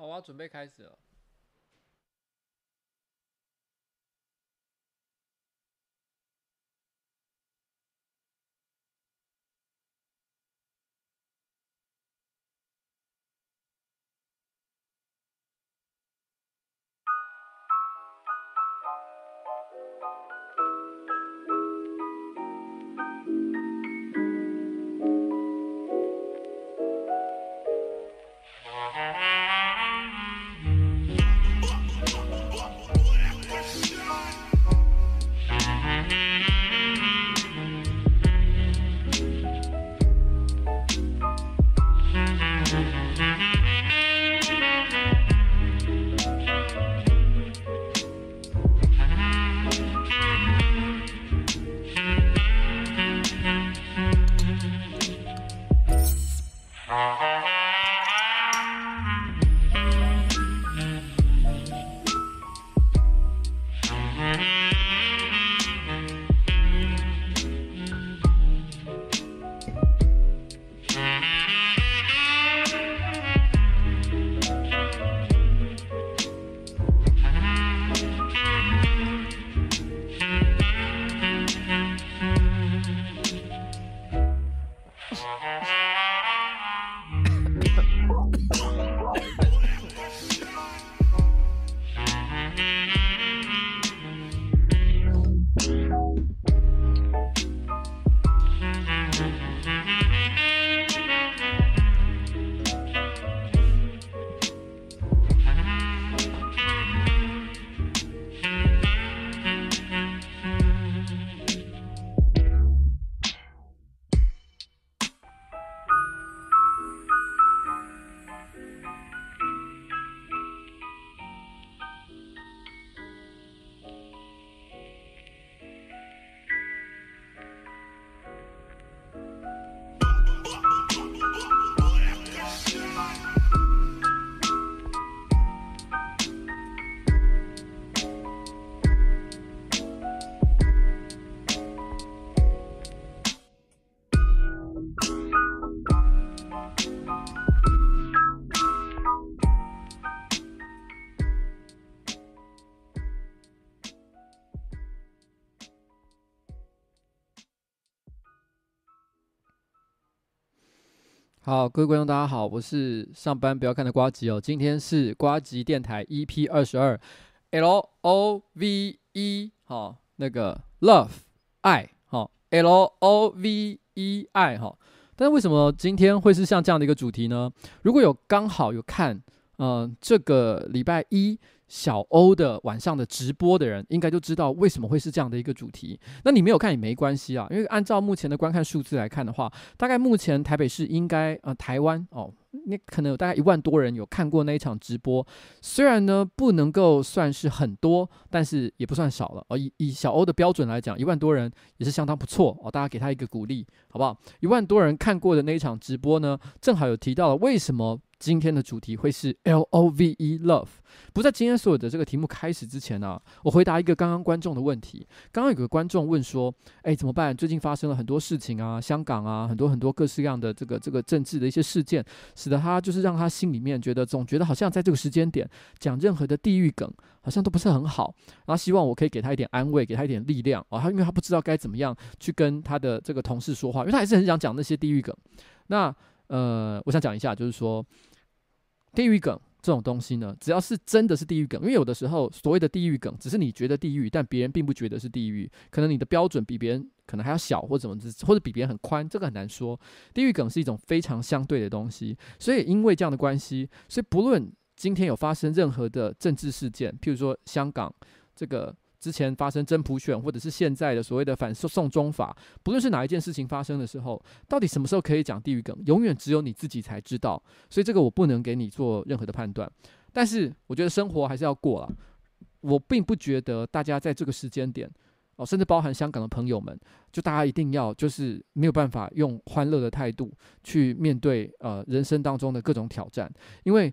好，我要准备开始了。好，各位观众，大家好，我是上班不要看的瓜吉哦。今天是瓜吉电台 EP 二十二，L O V E，好，那个 Love 爱，好，L O V E 爱，哈。但是为什么今天会是像这样的一个主题呢？如果有刚好有看，嗯、呃，这个礼拜一。小欧的晚上的直播的人应该就知道为什么会是这样的一个主题。那你没有看也没关系啊，因为按照目前的观看数字来看的话，大概目前台北市应该呃台湾哦，那可能有大概一万多人有看过那一场直播。虽然呢不能够算是很多，但是也不算少了哦。以以小欧的标准来讲，一万多人也是相当不错哦。大家给他一个鼓励，好不好？一万多人看过的那一场直播呢，正好有提到了为什么。今天的主题会是 L O V E Love。不在今天所有的这个题目开始之前呢、我回答一个刚刚观众的问题。刚刚有个观众问说：“哎，怎么办？最近发生了很多事情啊，香港啊，很多很多各式各样的这个这个政治的一些事件，使得他就是让他心里面觉得总觉得好像在这个时间点讲任何的地狱梗好像都不是很好。然后希望我可以给他一点安慰，给他一点力量啊。他因为他不知道该怎么样去跟他的这个同事说话，因为他还是很想讲那些地狱梗。那呃，我想讲一下，就是说。地狱梗这种东西呢，只要是真的是地狱梗，因为有的时候所谓的地狱梗，只是你觉得地狱，但别人并不觉得是地狱，可能你的标准比别人可能还要小，或怎么，或者比别人很宽，这个很难说。地狱梗是一种非常相对的东西，所以因为这样的关系，所以不论今天有发生任何的政治事件，譬如说香港这个。之前发生真普选，或者是现在的所谓的反送中法，不论是哪一件事情发生的时候，到底什么时候可以讲地狱梗，永远只有你自己才知道。所以这个我不能给你做任何的判断。但是我觉得生活还是要过了。我并不觉得大家在这个时间点，哦，甚至包含香港的朋友们，就大家一定要就是没有办法用欢乐的态度去面对呃人生当中的各种挑战，因为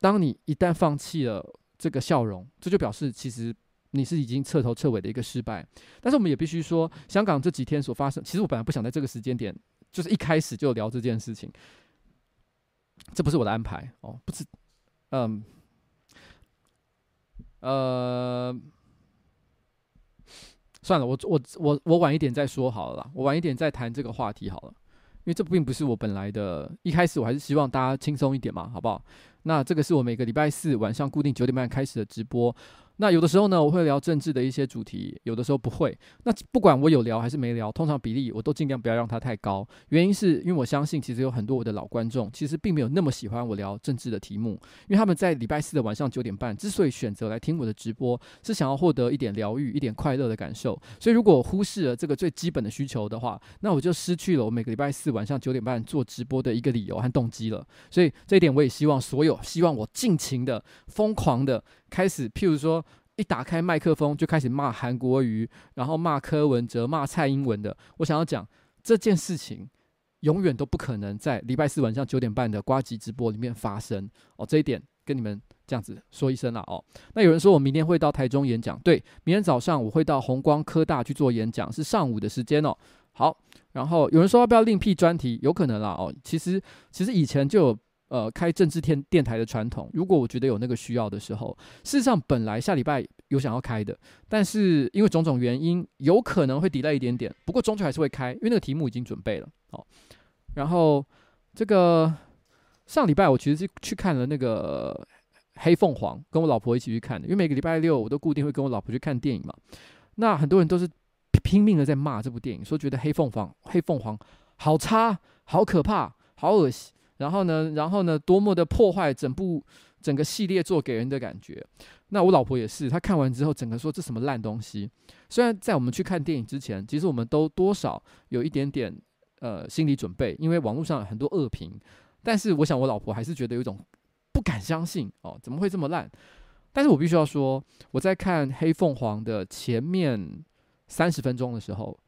当你一旦放弃了这个笑容，这就表示其实。你是已经彻头彻尾的一个失败，但是我们也必须说，香港这几天所发生，其实我本来不想在这个时间点，就是一开始就聊这件事情，这不是我的安排哦，不是，嗯，呃，算了，我我我我晚一点再说好了啦，我晚一点再谈这个话题好了，因为这并不是我本来的，一开始我还是希望大家轻松一点嘛，好不好？那这个是我每个礼拜四晚上固定九点半开始的直播。那有的时候呢，我会聊政治的一些主题，有的时候不会。那不管我有聊还是没聊，通常比例我都尽量不要让它太高。原因是因为我相信，其实有很多我的老观众，其实并没有那么喜欢我聊政治的题目，因为他们在礼拜四的晚上九点半之所以选择来听我的直播，是想要获得一点疗愈、一点快乐的感受。所以如果忽视了这个最基本的需求的话，那我就失去了我每个礼拜四晚上九点半做直播的一个理由和动机了。所以这一点我也希望所有希望我尽情的、疯狂的开始，譬如说。一打开麦克风就开始骂韩国瑜，然后骂柯文哲、骂蔡英文的。我想要讲这件事情，永远都不可能在礼拜四晚上九点半的呱吉直播里面发生哦。这一点跟你们这样子说一声啦哦。那有人说我明天会到台中演讲，对，明天早上我会到红光科大去做演讲，是上午的时间哦。好，然后有人说要不要另辟专题，有可能啦哦。其实其实以前就有。呃，开政治电电台的传统，如果我觉得有那个需要的时候，事实上本来下礼拜有想要开的，但是因为种种原因，有可能会 delay 一点点。不过终究还是会开，因为那个题目已经准备了。好，然后这个上礼拜我其实是去看了那个《黑凤凰》，跟我老婆一起去看的。因为每个礼拜六我都固定会跟我老婆去看电影嘛。那很多人都是拼命的在骂这部电影，说觉得《黑凤凰》《黑凤凰》好差、好可怕、好恶心。然后呢，然后呢，多么的破坏整部整个系列作给人的感觉。那我老婆也是，她看完之后，整个说这什么烂东西。虽然在我们去看电影之前，其实我们都多少有一点点呃心理准备，因为网络上有很多恶评。但是我想我老婆还是觉得有一种不敢相信哦，怎么会这么烂？但是我必须要说，我在看《黑凤凰》的前面三十分钟的时候，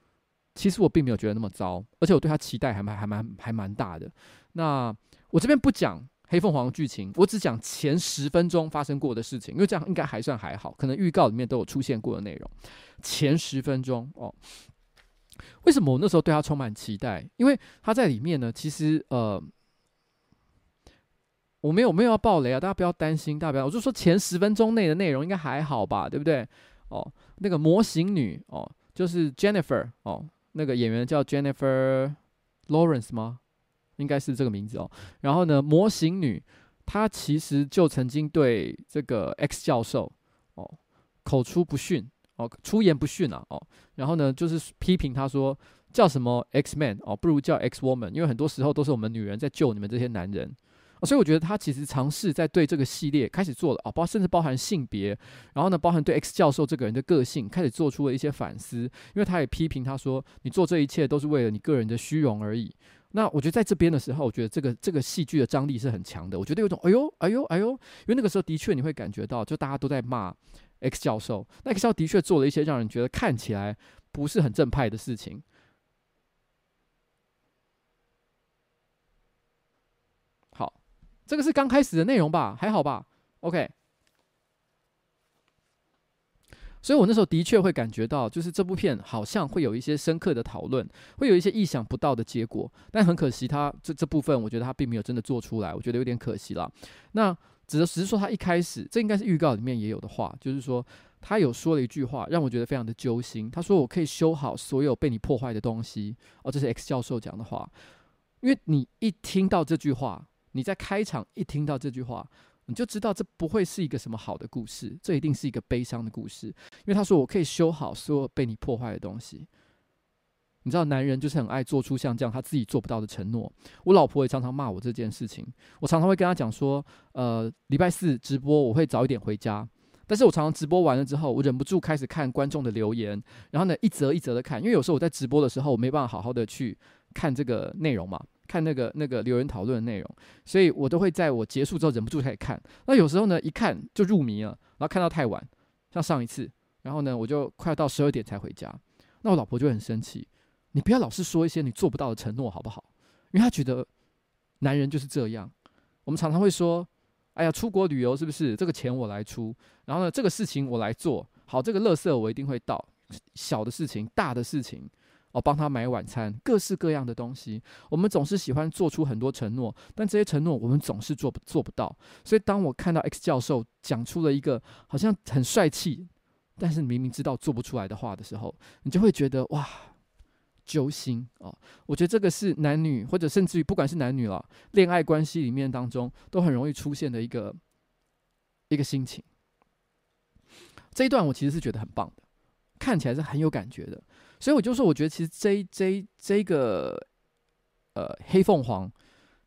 其实我并没有觉得那么糟，而且我对他期待还蛮还蛮还蛮大的。那我这边不讲黑凤凰的剧情，我只讲前十分钟发生过的事情，因为这样应该还算还好，可能预告里面都有出现过的内容。前十分钟哦，为什么我那时候对他充满期待？因为他在里面呢，其实呃，我没有没有要爆雷啊，大家不要担心，大家不要，我就说前十分钟内的内容应该还好吧，对不对？哦，那个模型女哦，就是 Jennifer 哦，那个演员叫 Jennifer Lawrence 吗？应该是这个名字哦。然后呢，模型女她其实就曾经对这个 X 教授哦口出不逊哦，出言不逊啊哦。然后呢，就是批评他说叫什么 X Man 哦，不如叫 X Woman，因为很多时候都是我们女人在救你们这些男人。所以我觉得他其实尝试在对这个系列开始做了啊，包、甚至包含性别，然后呢，包含对 X 教授这个人的个性开始做出了一些反思，因为他也批评他说你做这一切都是为了你个人的虚荣而已。那我觉得在这边的时候，我觉得这个这个戏剧的张力是很强的。我觉得有种哎呦哎呦哎呦，因为那个时候的确你会感觉到，就大家都在骂 X 教授。那 X 教授的确做了一些让人觉得看起来不是很正派的事情。好，这个是刚开始的内容吧？还好吧？OK。所以我那时候的确会感觉到，就是这部片好像会有一些深刻的讨论，会有一些意想不到的结果。但很可惜，他这这部分我觉得他并没有真的做出来，我觉得有点可惜了。那只是只是说他一开始，这应该是预告里面也有的话，就是说他有说了一句话，让我觉得非常的揪心。他说：“我可以修好所有被你破坏的东西。”哦，这是 X 教授讲的话。因为你一听到这句话，你在开场一听到这句话。你就知道这不会是一个什么好的故事，这一定是一个悲伤的故事。因为他说：“我可以修好所有被你破坏的东西。”你知道，男人就是很爱做出像这样他自己做不到的承诺。我老婆也常常骂我这件事情。我常常会跟他讲说：“呃，礼拜四直播我会早一点回家。”但是我常常直播完了之后，我忍不住开始看观众的留言，然后呢，一则一则的看，因为有时候我在直播的时候，我没办法好好的去看这个内容嘛。看那个那个留言讨论的内容，所以我都会在我结束之后忍不住开始看。那有时候呢，一看就入迷了，然后看到太晚，像上一次，然后呢，我就快要到十二点才回家。那我老婆就很生气，你不要老是说一些你做不到的承诺好不好？因为她觉得男人就是这样。我们常常会说，哎呀，出国旅游是不是这个钱我来出？然后呢，这个事情我来做好，这个乐色我一定会到。小的事情，大的事情。哦，帮他买晚餐，各式各样的东西。我们总是喜欢做出很多承诺，但这些承诺我们总是做不做不到。所以，当我看到 X 教授讲出了一个好像很帅气，但是明明知道做不出来的话的时候，你就会觉得哇，揪心哦。我觉得这个是男女，或者甚至于不管是男女了，恋爱关系里面当中都很容易出现的一个一个心情。这一段我其实是觉得很棒的，看起来是很有感觉的。所以我就说，我觉得其实这这这个呃黑凤凰，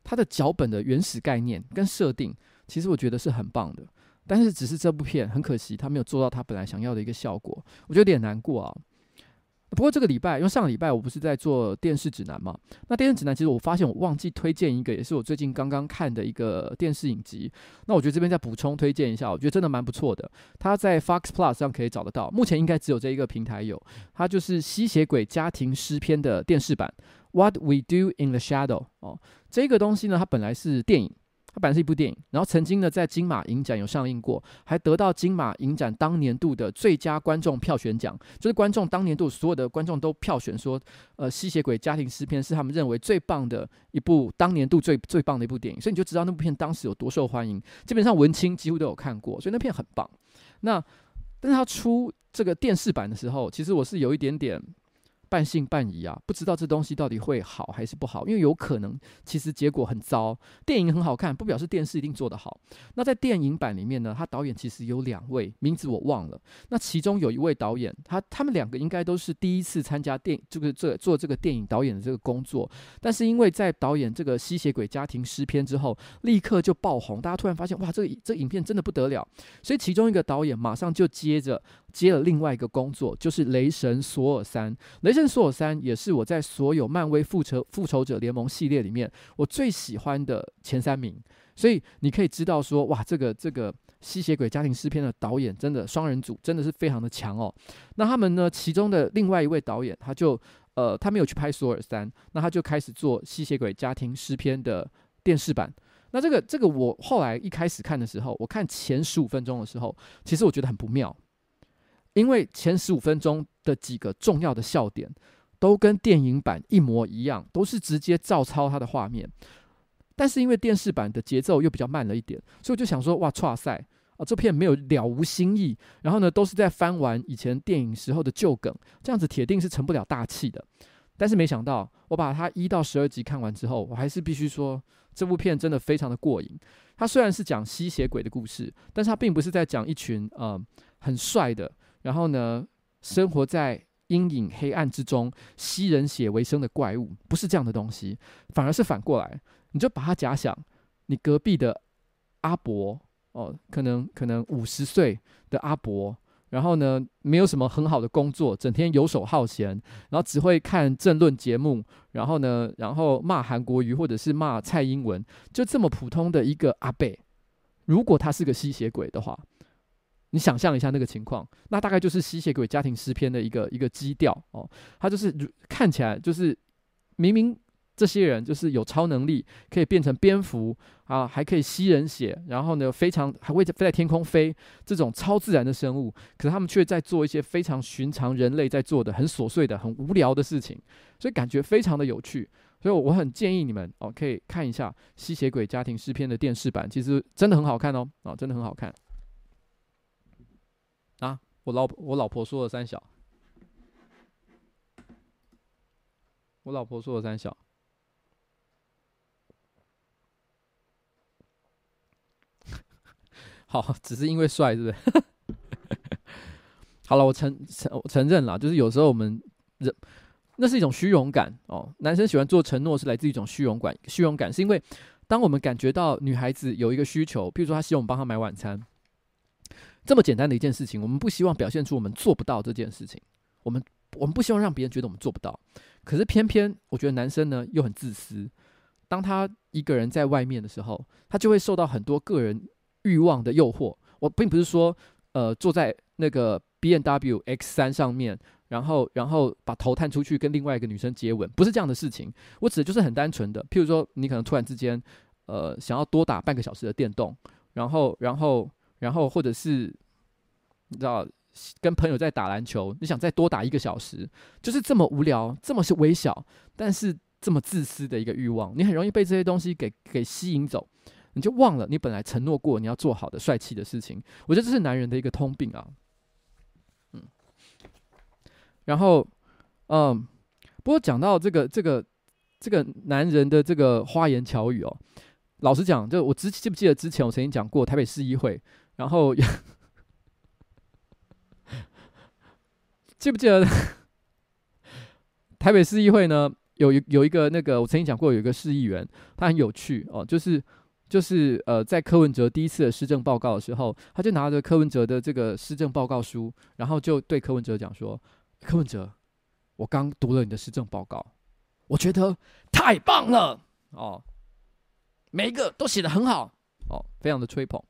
它的脚本的原始概念跟设定，其实我觉得是很棒的。但是只是这部片很可惜，它没有做到它本来想要的一个效果，我觉得有点难过啊。不过这个礼拜，因为上个礼拜我不是在做电视指南嘛，那电视指南其实我发现我忘记推荐一个，也是我最近刚刚看的一个电视影集。那我觉得这边再补充推荐一下，我觉得真的蛮不错的。它在 Fox Plus 上可以找得到，目前应该只有这一个平台有。它就是《吸血鬼家庭诗篇》的电视版，《What We Do in the Shadow》哦，这个东西呢，它本来是电影。它本来是一部电影，然后曾经呢在金马影展有上映过，还得到金马影展当年度的最佳观众票选奖，就是观众当年度所有的观众都票选说，呃，《吸血鬼家庭诗篇》是他们认为最棒的一部当年度最最棒的一部电影，所以你就知道那部片当时有多受欢迎，基本上文青几乎都有看过，所以那片很棒。那但是他出这个电视版的时候，其实我是有一点点。半信半疑啊，不知道这东西到底会好还是不好，因为有可能其实结果很糟。电影很好看，不表示电视一定做得好。那在电影版里面呢，他导演其实有两位，名字我忘了。那其中有一位导演，他他们两个应该都是第一次参加电这个这做这个电影导演的这个工作，但是因为在导演这个吸血鬼家庭诗篇之后，立刻就爆红，大家突然发现哇，这个这影片真的不得了，所以其中一个导演马上就接着。接了另外一个工作，就是雷神索尔三。雷神索尔三也是我在所有漫威复仇复仇者联盟系列里面我最喜欢的前三名。所以你可以知道说，哇，这个这个吸血鬼家庭诗篇的导演真的双人组真的是非常的强哦。那他们呢，其中的另外一位导演，他就呃，他没有去拍索尔三，那他就开始做吸血鬼家庭诗篇的电视版。那这个这个我后来一开始看的时候，我看前十五分钟的时候，其实我觉得很不妙。因为前十五分钟的几个重要的笑点都跟电影版一模一样，都是直接照抄它的画面。但是因为电视版的节奏又比较慢了一点，所以我就想说：哇，剉赛啊，这片没有了无新意。然后呢，都是在翻完以前电影时候的旧梗，这样子铁定是成不了大器的。但是没想到，我把它一到十二集看完之后，我还是必须说，这部片真的非常的过瘾。它虽然是讲吸血鬼的故事，但是它并不是在讲一群呃很帅的。然后呢，生活在阴影黑暗之中，吸人血为生的怪物，不是这样的东西，反而是反过来。你就把它假想，你隔壁的阿伯哦，可能可能五十岁的阿伯，然后呢，没有什么很好的工作，整天游手好闲，然后只会看政论节目，然后呢，然后骂韩国瑜或者是骂蔡英文，就这么普通的一个阿伯，如果他是个吸血鬼的话。你想象一下那个情况，那大概就是吸血鬼家庭诗篇的一个一个基调哦。他就是看起来就是明明这些人就是有超能力，可以变成蝙蝠啊，还可以吸人血，然后呢，非常还会飞在天空飞这种超自然的生物，可是他们却在做一些非常寻常人类在做的很琐碎的很无聊的事情，所以感觉非常的有趣。所以我很建议你们哦，可以看一下吸血鬼家庭诗篇的电视版，其实真的很好看哦，啊，真的很好看。我老我老婆说了三小，我老婆说了三小，好，只是因为帅，是不是？好了，我承承承认了，就是有时候我们人那是一种虚荣感哦。男生喜欢做承诺是来自一种虚荣感，虚荣感是因为当我们感觉到女孩子有一个需求，譬如说她希望我们帮她买晚餐。这么简单的一件事情，我们不希望表现出我们做不到这件事情。我们我们不希望让别人觉得我们做不到。可是偏偏我觉得男生呢又很自私。当他一个人在外面的时候，他就会受到很多个人欲望的诱惑。我并不是说，呃，坐在那个 BMW X3 上面，然后然后把头探出去跟另外一个女生接吻，不是这样的事情。我指的就是很单纯的，譬如说你可能突然之间，呃，想要多打半个小时的电动，然后然后。然后，或者是你知道跟朋友在打篮球，你想再多打一个小时，就是这么无聊，这么是微小，但是这么自私的一个欲望，你很容易被这些东西给给吸引走，你就忘了你本来承诺过你要做好的帅气的事情。我觉得这是男人的一个通病啊。嗯，然后，嗯，不过讲到这个这个这个男人的这个花言巧语哦，老实讲，就我之记不记得之前我曾经讲过台北市议会，然后。记不记得台北市议会呢？有一有一个那个，我曾经讲过，有一个市议员，他很有趣哦，就是就是呃，在柯文哲第一次的施政报告的时候，他就拿着柯文哲的这个施政报告书，然后就对柯文哲讲说：“柯文哲，我刚读了你的施政报告，我觉得太棒了哦，每一个都写得很好哦，非常的吹捧。”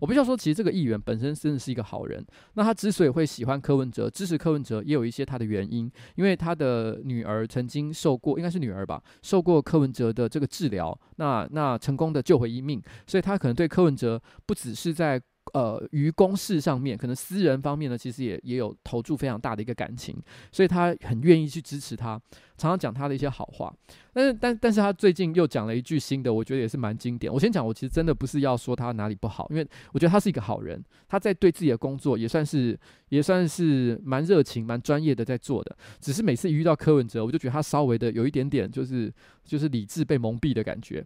我必须要说，其实这个议员本身真的是一个好人。那他之所以会喜欢柯文哲、支持柯文哲，也有一些他的原因。因为他的女儿曾经受过，应该是女儿吧，受过柯文哲的这个治疗，那那成功的救回一命，所以他可能对柯文哲不只是在。呃，于公事上面，可能私人方面呢，其实也也有投注非常大的一个感情，所以他很愿意去支持他，常常讲他的一些好话。但是，但但是他最近又讲了一句新的，我觉得也是蛮经典。我先讲，我其实真的不是要说他哪里不好，因为我觉得他是一个好人，他在对自己的工作也算是也算是蛮热情、蛮专业的在做的。只是每次一遇到柯文哲，我就觉得他稍微的有一点点就是就是理智被蒙蔽的感觉。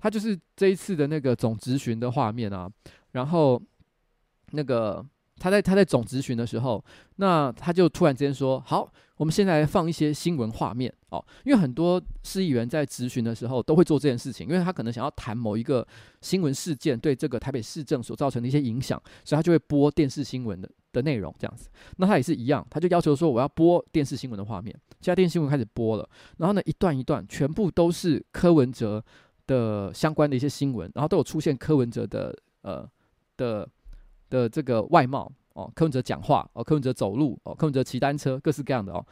他就是这一次的那个总质询的画面啊，然后。那个他在他在总质询的时候，那他就突然之间说：“好，我们现在放一些新闻画面哦。”因为很多市议员在质询的时候都会做这件事情，因为他可能想要谈某一个新闻事件对这个台北市政所造成的一些影响，所以他就会播电视新闻的的内容这样子。那他也是一样，他就要求说：“我要播电视新闻的画面。”现在电视新闻开始播了，然后呢，一段一段全部都是柯文哲的相关的一些新闻，然后都有出现柯文哲的呃的。的这个外貌哦，柯文哲讲话哦，柯文哲走路哦，柯文哲骑单车，各式各样的哦。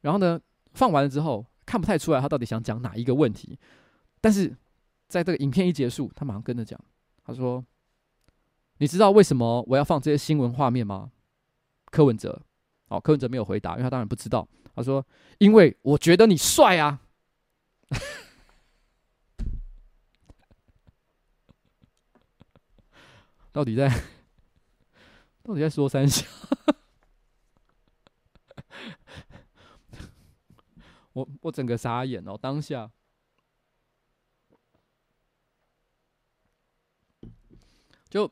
然后呢，放完了之后看不太出来他到底想讲哪一个问题，但是在这个影片一结束，他马上跟着讲，他说：“你知道为什么我要放这些新闻画面吗？”柯文哲哦，柯文哲没有回答，因为他当然不知道。他说：“因为我觉得你帅啊。”到底在？到底在说三下？我我整个傻眼哦！当下，就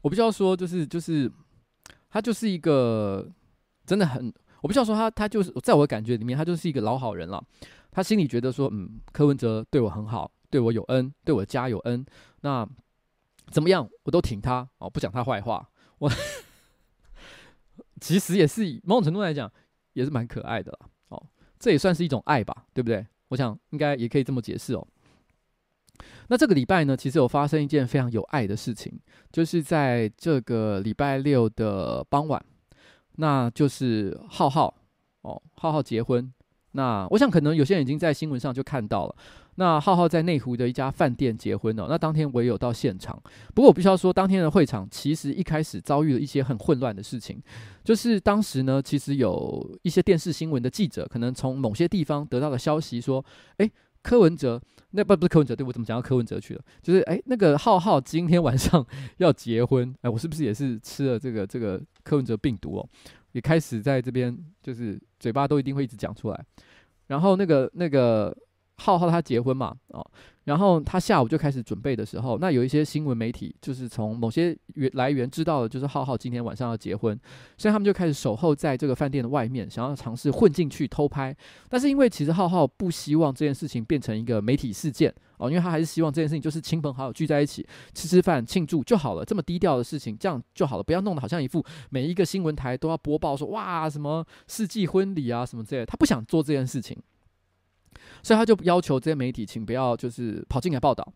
我必须要说，就是就是他就是一个真的很，我必须要说他他就是在我的感觉里面，他就是一个老好人了。他心里觉得说，嗯，柯文哲对我很好，对我有恩，对我家有恩，那怎么样我都挺他哦，不讲他坏话。我其实也是以某种程度来讲，也是蛮可爱的哦，这也算是一种爱吧，对不对？我想应该也可以这么解释哦。那这个礼拜呢，其实有发生一件非常有爱的事情，就是在这个礼拜六的傍晚，那就是浩浩哦，浩浩结婚。那我想可能有些人已经在新闻上就看到了。那浩浩在内湖的一家饭店结婚哦，那当天我也有到现场。不过我必须要说，当天的会场其实一开始遭遇了一些很混乱的事情，就是当时呢，其实有一些电视新闻的记者可能从某些地方得到了消息说，诶，柯文哲，那不不是柯文哲，对，我怎么讲到柯文哲去了？就是诶，那个浩浩今天晚上要结婚，诶，我是不是也是吃了这个这个柯文哲病毒哦？也开始在这边就是嘴巴都一定会一直讲出来，然后那个那个。浩浩他结婚嘛，哦，然后他下午就开始准备的时候，那有一些新闻媒体就是从某些源来源知道的，就是浩浩今天晚上要结婚，所以他们就开始守候在这个饭店的外面，想要尝试混进去偷拍。但是因为其实浩浩不希望这件事情变成一个媒体事件哦，因为他还是希望这件事情就是亲朋好友聚在一起吃吃饭庆祝就好了，这么低调的事情这样就好了，不要弄得好像一副每一个新闻台都要播报说哇什么世纪婚礼啊什么之类，他不想做这件事情。所以他就要求这些媒体，请不要就是跑进来报道。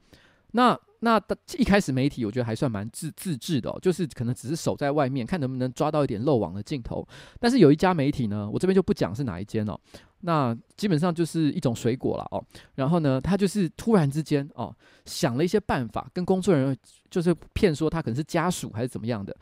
那那一开始媒体我觉得还算蛮自自制的，就是可能只是守在外面，看能不能抓到一点漏网的镜头。但是有一家媒体呢，我这边就不讲是哪一间哦。那基本上就是一种水果了哦。然后呢，他就是突然之间哦，想了一些办法，跟工作人员就是骗说他可能是家属还是怎么样的。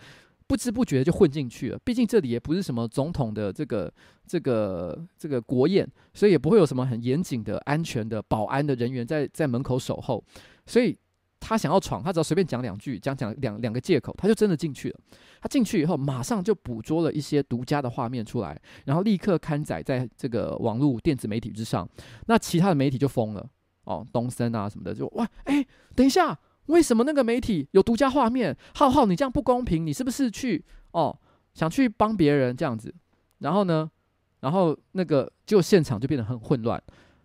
不知不觉就混进去了。毕竟这里也不是什么总统的这个这个这个国宴，所以也不会有什么很严谨的安全的保安的人员在在门口守候。所以他想要闯，他只要随便讲两句，讲讲两两个借口，他就真的进去了。他进去以后，马上就捕捉了一些独家的画面出来，然后立刻刊载在这个网络电子媒体之上。那其他的媒体就疯了哦，东森啊什么的就哇，哎，等一下。为什么那个媒体有独家画面？浩浩，你这样不公平！你是不是去哦想去帮别人这样子？然后呢，然后那个就现场就变得很混乱，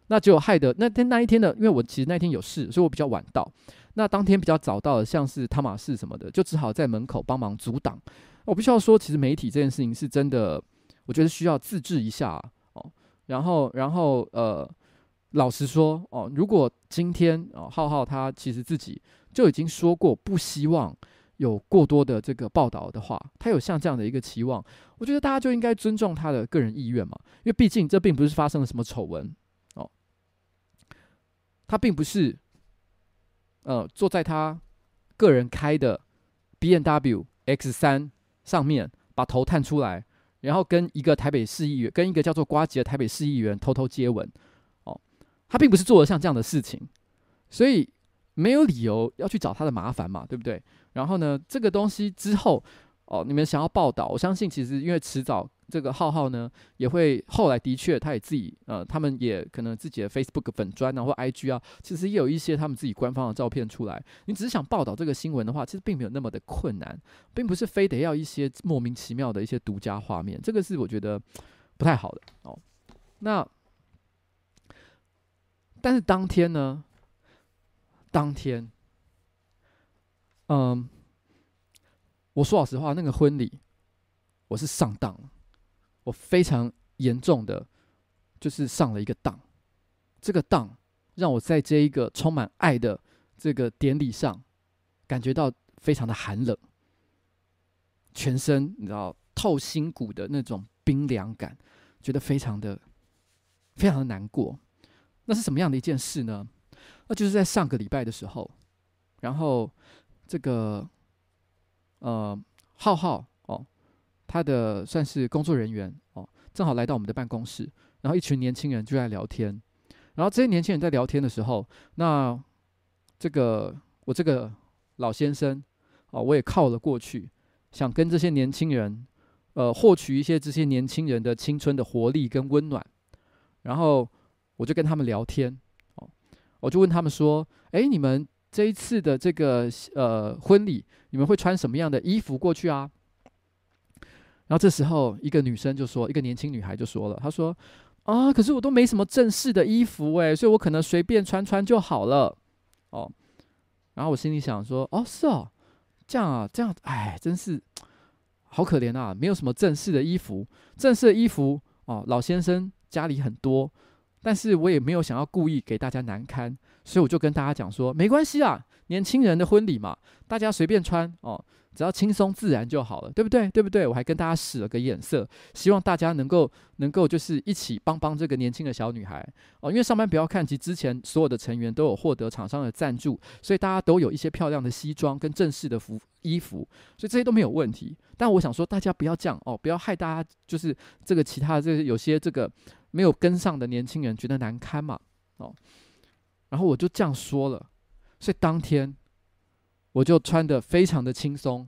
那就害得那天那一天的，因为我其实那天有事，所以我比较晚到。那当天比较早到的，像是汤马士什么的，就只好在门口帮忙阻挡。我必须要说，其实媒体这件事情是真的，我觉得需要自制一下哦。然后，然后呃，老实说哦，如果今天哦浩浩他其实自己。就已经说过不希望有过多的这个报道的话，他有像这样的一个期望，我觉得大家就应该尊重他的个人意愿嘛，因为毕竟这并不是发生了什么丑闻哦，他并不是呃坐在他个人开的 BMW X3 上面把头探出来，然后跟一个台北市议员跟一个叫做瓜吉的台北市议员偷偷接吻，他并不是做了像这样的事情，所以。没有理由要去找他的麻烦嘛，对不对？然后呢，这个东西之后哦，你们想要报道，我相信其实因为迟早这个浩浩呢也会后来的确他也自己呃，他们也可能自己的 Facebook 粉专啊或 IG 啊，其实也有一些他们自己官方的照片出来。你只是想报道这个新闻的话，其实并没有那么的困难，并不是非得要一些莫名其妙的一些独家画面，这个是我觉得不太好的哦。那但是当天呢？当天，嗯，我说老实话，那个婚礼我是上当了，我非常严重的，就是上了一个当。这个当让我在这一个充满爱的这个典礼上，感觉到非常的寒冷，全身你知道透心骨的那种冰凉感，觉得非常的非常的难过。那是什么样的一件事呢？那就是在上个礼拜的时候，然后这个呃浩浩哦，他的算是工作人员哦，正好来到我们的办公室，然后一群年轻人就在聊天，然后这些年轻人在聊天的时候，那这个我这个老先生哦，我也靠了过去，想跟这些年轻人呃获取一些这些年轻人的青春的活力跟温暖，然后我就跟他们聊天。哦我就问他们说：“哎，你们这一次的这个呃婚礼，你们会穿什么样的衣服过去啊？”然后这时候，一个女生就说：“一个年轻女孩就说了，她说：‘啊，可是我都没什么正式的衣服哎，所以我可能随便穿穿就好了。’哦，然后我心里想说：‘哦，是哦，这样啊，这样，哎，真是好可怜啊，没有什么正式的衣服，正式的衣服哦，老先生家里很多。’”但是我也没有想要故意给大家难堪，所以我就跟大家讲说，没关系啊，年轻人的婚礼嘛，大家随便穿哦，只要轻松自然就好了，对不对？对不对？我还跟大家使了个眼色，希望大家能够能够就是一起帮帮这个年轻的小女孩哦，因为上班不要看，其之前所有的成员都有获得厂商的赞助，所以大家都有一些漂亮的西装跟正式的服衣服，所以这些都没有问题。但我想说，大家不要这样哦，不要害大家就是这个其他的这个有些这个。没有跟上的年轻人觉得难堪嘛？哦，然后我就这样说了，所以当天我就穿得非常的轻松，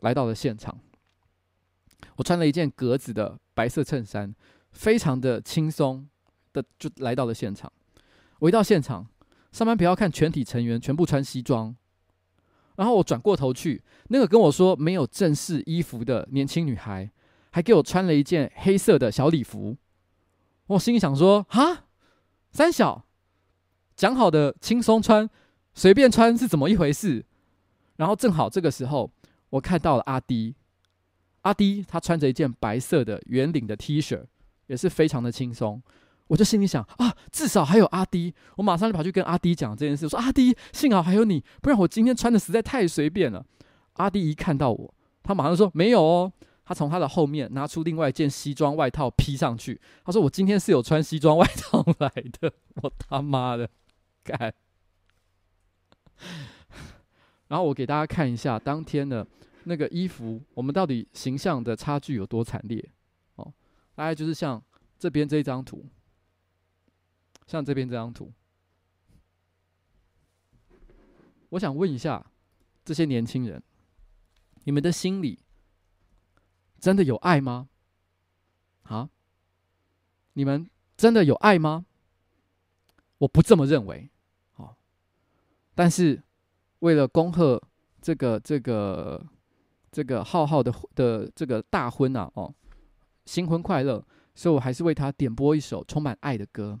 来到了现场。我穿了一件格子的白色衬衫，非常的轻松的就来到了现场。我一到现场，上班不要看全体成员全部穿西装，然后我转过头去，那个跟我说没有正式衣服的年轻女孩，还给我穿了一件黑色的小礼服。我心里想说：“哈，三小讲好的轻松穿，随便穿是怎么一回事？”然后正好这个时候，我看到了阿迪，阿迪他穿着一件白色的圆领的 T 恤，也是非常的轻松。我就心里想：“啊，至少还有阿迪。”我马上就跑去跟阿迪讲这件事，我说：“阿迪，幸好还有你，不然我今天穿的实在太随便了。”阿迪一看到我，他马上说：“没有哦。”他从他的后面拿出另外一件西装外套披上去。他说：“我今天是有穿西装外套来的。”我他妈的，干！然后我给大家看一下当天的那个衣服，我们到底形象的差距有多惨烈？哦，大概就是像这边这一张图，像这边这张图。我想问一下这些年轻人，你们的心里真的有爱吗？啊？你们真的有爱吗？我不这么认为。哦，但是为了恭贺这个这个这个浩浩的的这个大婚啊，哦，新婚快乐，所以我还是为他点播一首充满爱的歌。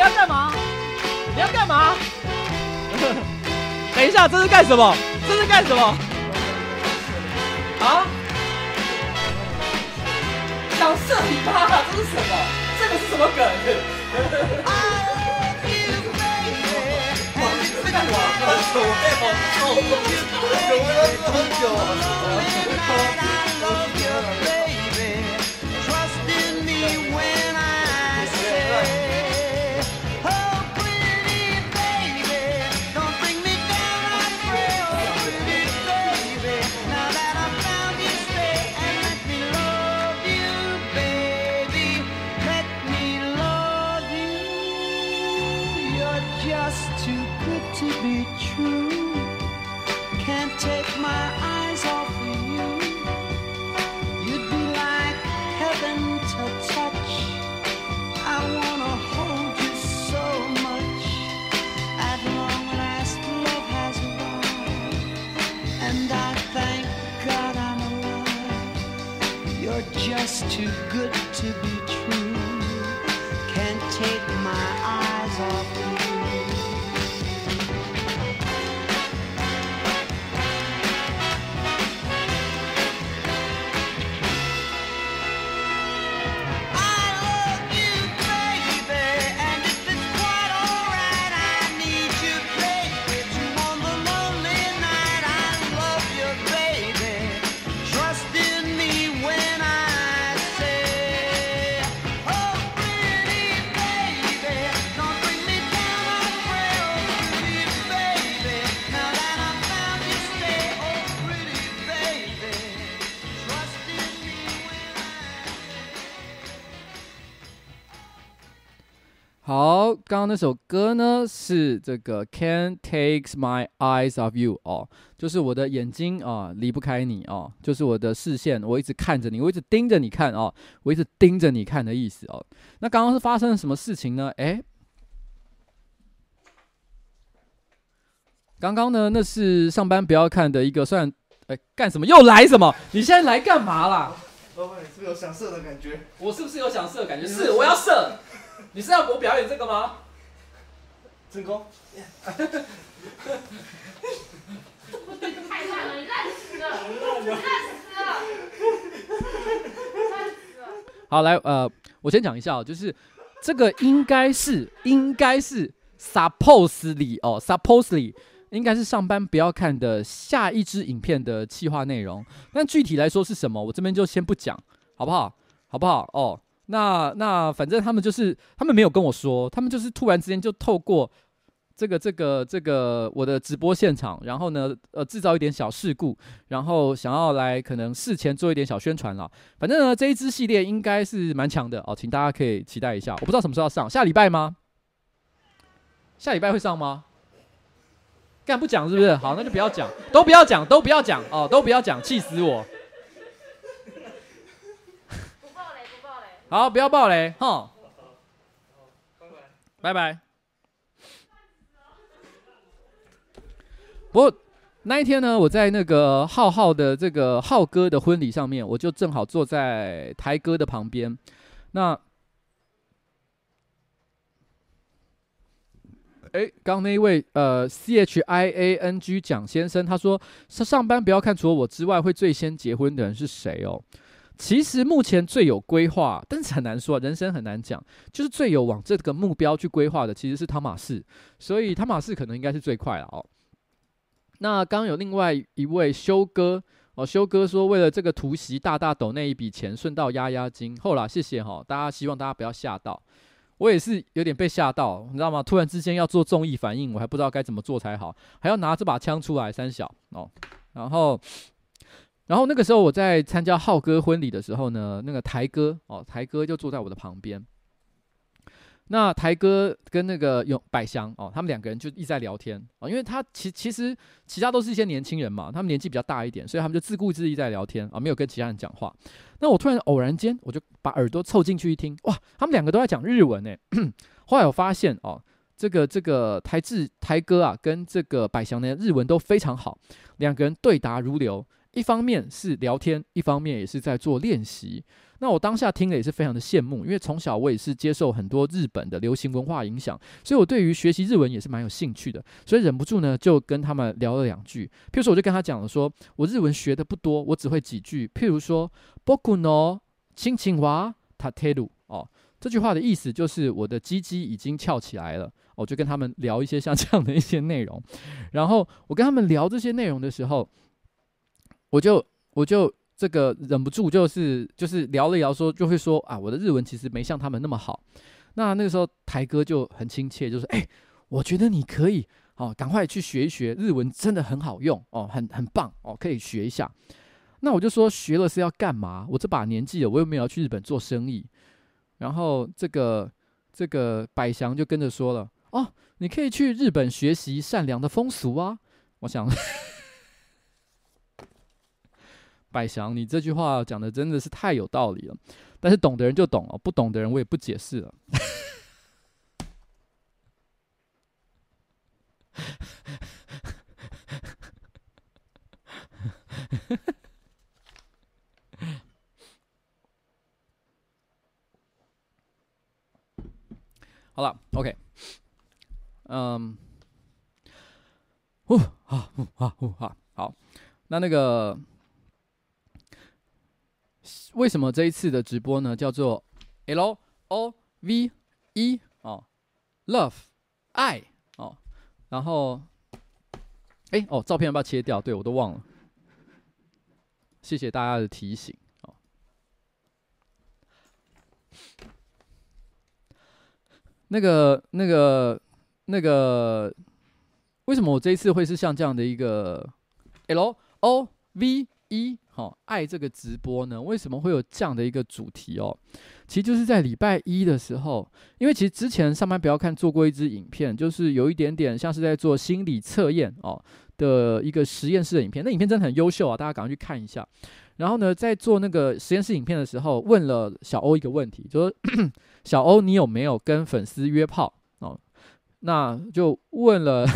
要干嘛？你要干嘛？等一下，这是干什么？这是干什么？啊？想射你妈？这是什么？这个是什么梗？哇，这干什么？喝酒哎，好臭！酒味都是很久啊。刚刚那首歌呢，是这个 Can't Take My Eyes Off You 哦，就是我的眼睛啊离不开你哦，就是我的视线，我一直看着你，我一直盯着你看哦，我一直盯着你看的意思哦。那刚刚是发生了什么事情呢？诶，刚刚呢，那是上班不要看的一个算，哎，干什么？又来什么？你现在来干嘛啦？老板，你是不是有想射的感觉？我是不是有想射的感觉？是，我要射。你是要给我表演这个吗？成功！太烂了，你烂死了！你烂死了！好，来，呃，我先讲一下，就是这个应该是，应该是 supposedly 哦，supposedly 应该是上班不要看的下一支影片的企划内容，但具体来说是什么，我这边就先不讲，好不好？好不好？哦。那那反正他们就是，他们没有跟我说，他们就是突然之间就透过这个这个这个我的直播现场，然后呢，呃，制造一点小事故，然后想要来可能事前做一点小宣传了。反正呢，这一支系列应该是蛮强的哦，请大家可以期待一下。我不知道什么时候要上，下礼拜吗？下礼拜会上吗？干不讲是不是？好，那就不要讲，都不要讲，都不要讲哦，都不要讲，气死我！不爆雷，不爆雷。好，不要爆雷，哈。拜拜。不过那一天呢，我在那个浩浩的这个浩哥的婚礼上面，我就正好坐在台哥的旁边。那，哎，刚那一位呃，C H I A N G 蒋先生，他说上上班不要看除了我之外会最先结婚的人是谁哦。其实目前最有规划，但是很难说，人生很难讲，就是最有往这个目标去规划的，其实是汤马士，所以汤马士可能应该是最快了哦。那刚刚有另外一位修哥哦，修哥说为了这个突袭大大抖那一笔钱，顺道压压惊。后来谢谢哈、大家希望大家不要吓到，我也是有点被吓到，你知道吗？突然之间要做综艺反应，我还不知道该怎么做才好，还要拿这把枪出来三小哦，然后，然后那个时候我在参加浩哥婚礼的时候呢，那个台哥哦，台哥就坐在我的旁边。那台哥跟那个有百祥哦，他们两个人就一直在聊天哦，因为他其其实其他都是一些年轻人嘛，他们年纪比较大一点，所以他们就自顾自意在聊天啊，没有跟其他人讲话。那我突然偶然间，我就把耳朵凑进去一听，哇，他们两个都在讲日文呢。后来我发现哦，这个这个台志台哥啊，跟这个百祥的日文都非常好，两个人对答如流，一方面是聊天，一方面也是在做练习。那我当下听了也是非常的羡慕，因为从小我也是接受很多日本的流行文化影响，所以我对于学习日文也是蛮有兴趣的，所以忍不住呢就跟他们聊了两句。譬如说，我就跟他讲了说，我日文学的不多，我只会几句。譬如说，仆の亲亲は立てる哦，这句话的意思就是我的鸡鸡已经翘起来了。我就跟他们聊一些像这样的一些内容，然后我跟他们聊这些内容的时候， 我就我就。这个忍不住就是就是聊了聊说就会说啊，我的日文其实没像他们那么好。那那个时候台哥就很亲切，就说：“哎，我觉得你可以哦，赶快去学一学日文，真的很好用哦，很很棒哦，可以学一下。”那我就说学了是要干嘛？我这把年纪了，我又没有要去日本做生意。然后这个这个百祥就跟着说了：“哦，你可以去日本学习善良的风俗啊。”我想。百祥，你这句话讲的真的是太有道理了，但是懂的人就懂了，不懂的人我也不解释了。好了，OK，嗯，呼，好，呼，好，呼，好，好，那那个。为什么这一次的直播呢？叫做 L O V E 哦，Love 爱哦，然后哎哦，照片要不要切掉？对，我都忘了，谢谢大家的提醒哦。那个、那个、那个，为什么我这一次会是像这样的一个 L O V E？哦，爱这个直播呢，为什么会有这样的一个主题哦？其实就是在礼拜一的时候，因为其实之前上班不要看做过一支影片，就是有一点点像是在做心理测验哦的一个实验室的影片。那影片真的很优秀啊，大家赶快去看一下。然后呢，在做那个实验室影片的时候，问了小欧一个问题，就说 小欧，你有没有跟粉丝约炮哦？那就问了。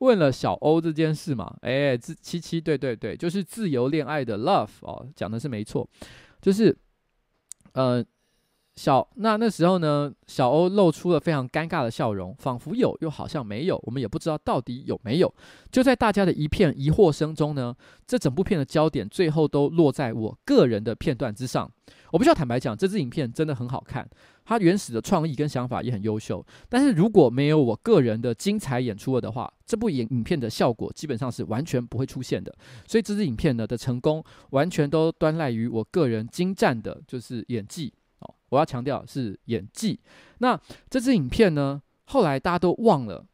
问了小欧这件事嘛？哎，自七七对对对，就是自由恋爱的 love 哦，讲的是没错，就是嗯小那那时候呢，小欧露出了非常尴尬的笑容，仿佛有又好像没有，我们也不知道到底有没有。就在大家的一片疑惑声中呢，这整部片的焦点最后都落在我个人的片段之上。我必须要坦白讲，这支影片真的很好看。它原始的创意跟想法也很优秀，但是如果没有我个人的精彩演出了的话，这部影影片的效果基本上是完全不会出现的。所以这支影片呢的成功，完全都端赖于我个人精湛的，就是演技。我要强调是演技。那这支影片呢，后来大家都忘了，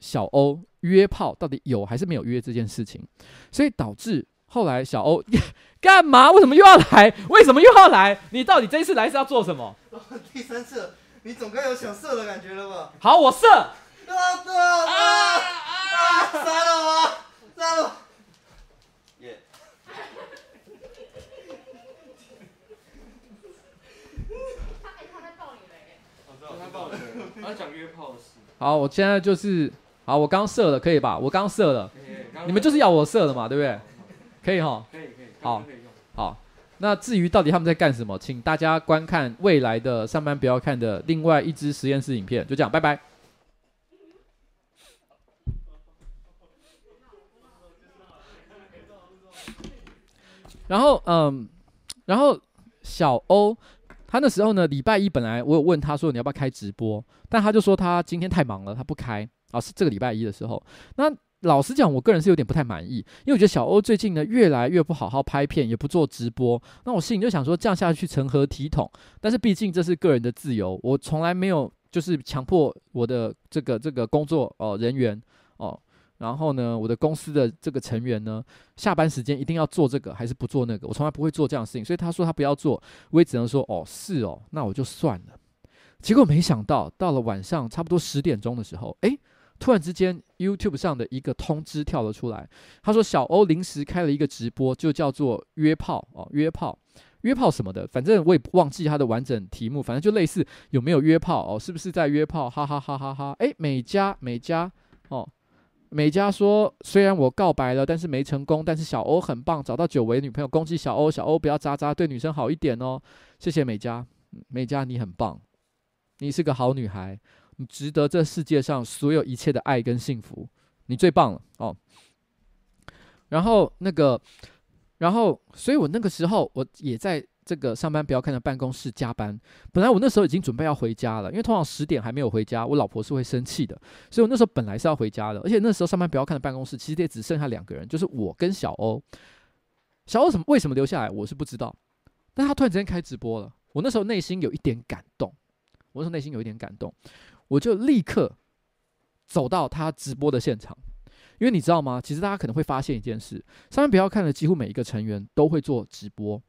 小欧约炮到底有还是没有约这件事情，所以导致后来小欧 干嘛？为什么又要来？为什么又要来？你到底这一次来是要做什么？第三次，你总该有想射的感觉了吧？好，我射。啊啊啊！啊！杀了我！杀了我！耶！他哎，他在抱你嘞！讲约炮的事。好，我现在就是好，我刚射了，可以吧？我刚射了，你们就是要我射的嘛，对不对？可以哈。可以可以。好，好。那至于到底他们在干什么，请大家观看未来的上班不要看的另外一支实验室影片。就这样，拜拜。然后，嗯，然后小欧他那时候呢，礼拜一本来我有问他说，你要不要开直播，但他就说他今天太忙了，他不开。啊，是这个礼拜一的时候。那老实讲，我个人是有点不太满意，因为我觉得小欧最近呢越来越不好好拍片，也不做直播。那我心里就想说，这样下去成何体统？但是毕竟这是个人的自由，我从来没有就是强迫我的这个这个工作哦人员哦。然后呢，我的公司的这个成员呢，下班时间一定要做这个还是不做那个？我从来不会做这样的事情，所以他说他不要做，我也只能说哦，是哦，那我就算了。结果没想到，到了晚上差不多十点钟的时候，诶，突然之间 YouTube 上的一个通知跳了出来，他说小欧临时开了一个直播，就叫做约炮哦，约炮，约炮什么的，反正我也忘记他的完整题目，反正就类似有没有约炮哦，是不是在约炮？哈哈哈哈哈！诶，美嘉，美嘉哦。美嘉说：“虽然我告白了，但是没成功。但是小欧很棒，找到久违女朋友。恭喜小欧，小欧不要渣渣，对女生好一点哦。谢谢美嘉，美嘉你很棒，你是个好女孩，你值得这世界上所有一切的爱跟幸福，你最棒了哦。然后那个，然后，所以我那个时候我也在。”这个上班不要看的办公室加班，本来我那时候已经准备要回家了，因为通常十点还没有回家，我老婆是会生气的，所以我那时候本来是要回家的，而且那时候上班不要看的办公室其实也只剩下两个人，就是我跟小欧。小欧什么为什么留下来，我是不知道，但他突然之间开直播了，我那时候内心有一点感动，我那时候内心有一点感动，我就立刻走到他直播的现场，因为你知道吗？其实大家可能会发现一件事，上班不要看的几乎每一个成员都会做直播。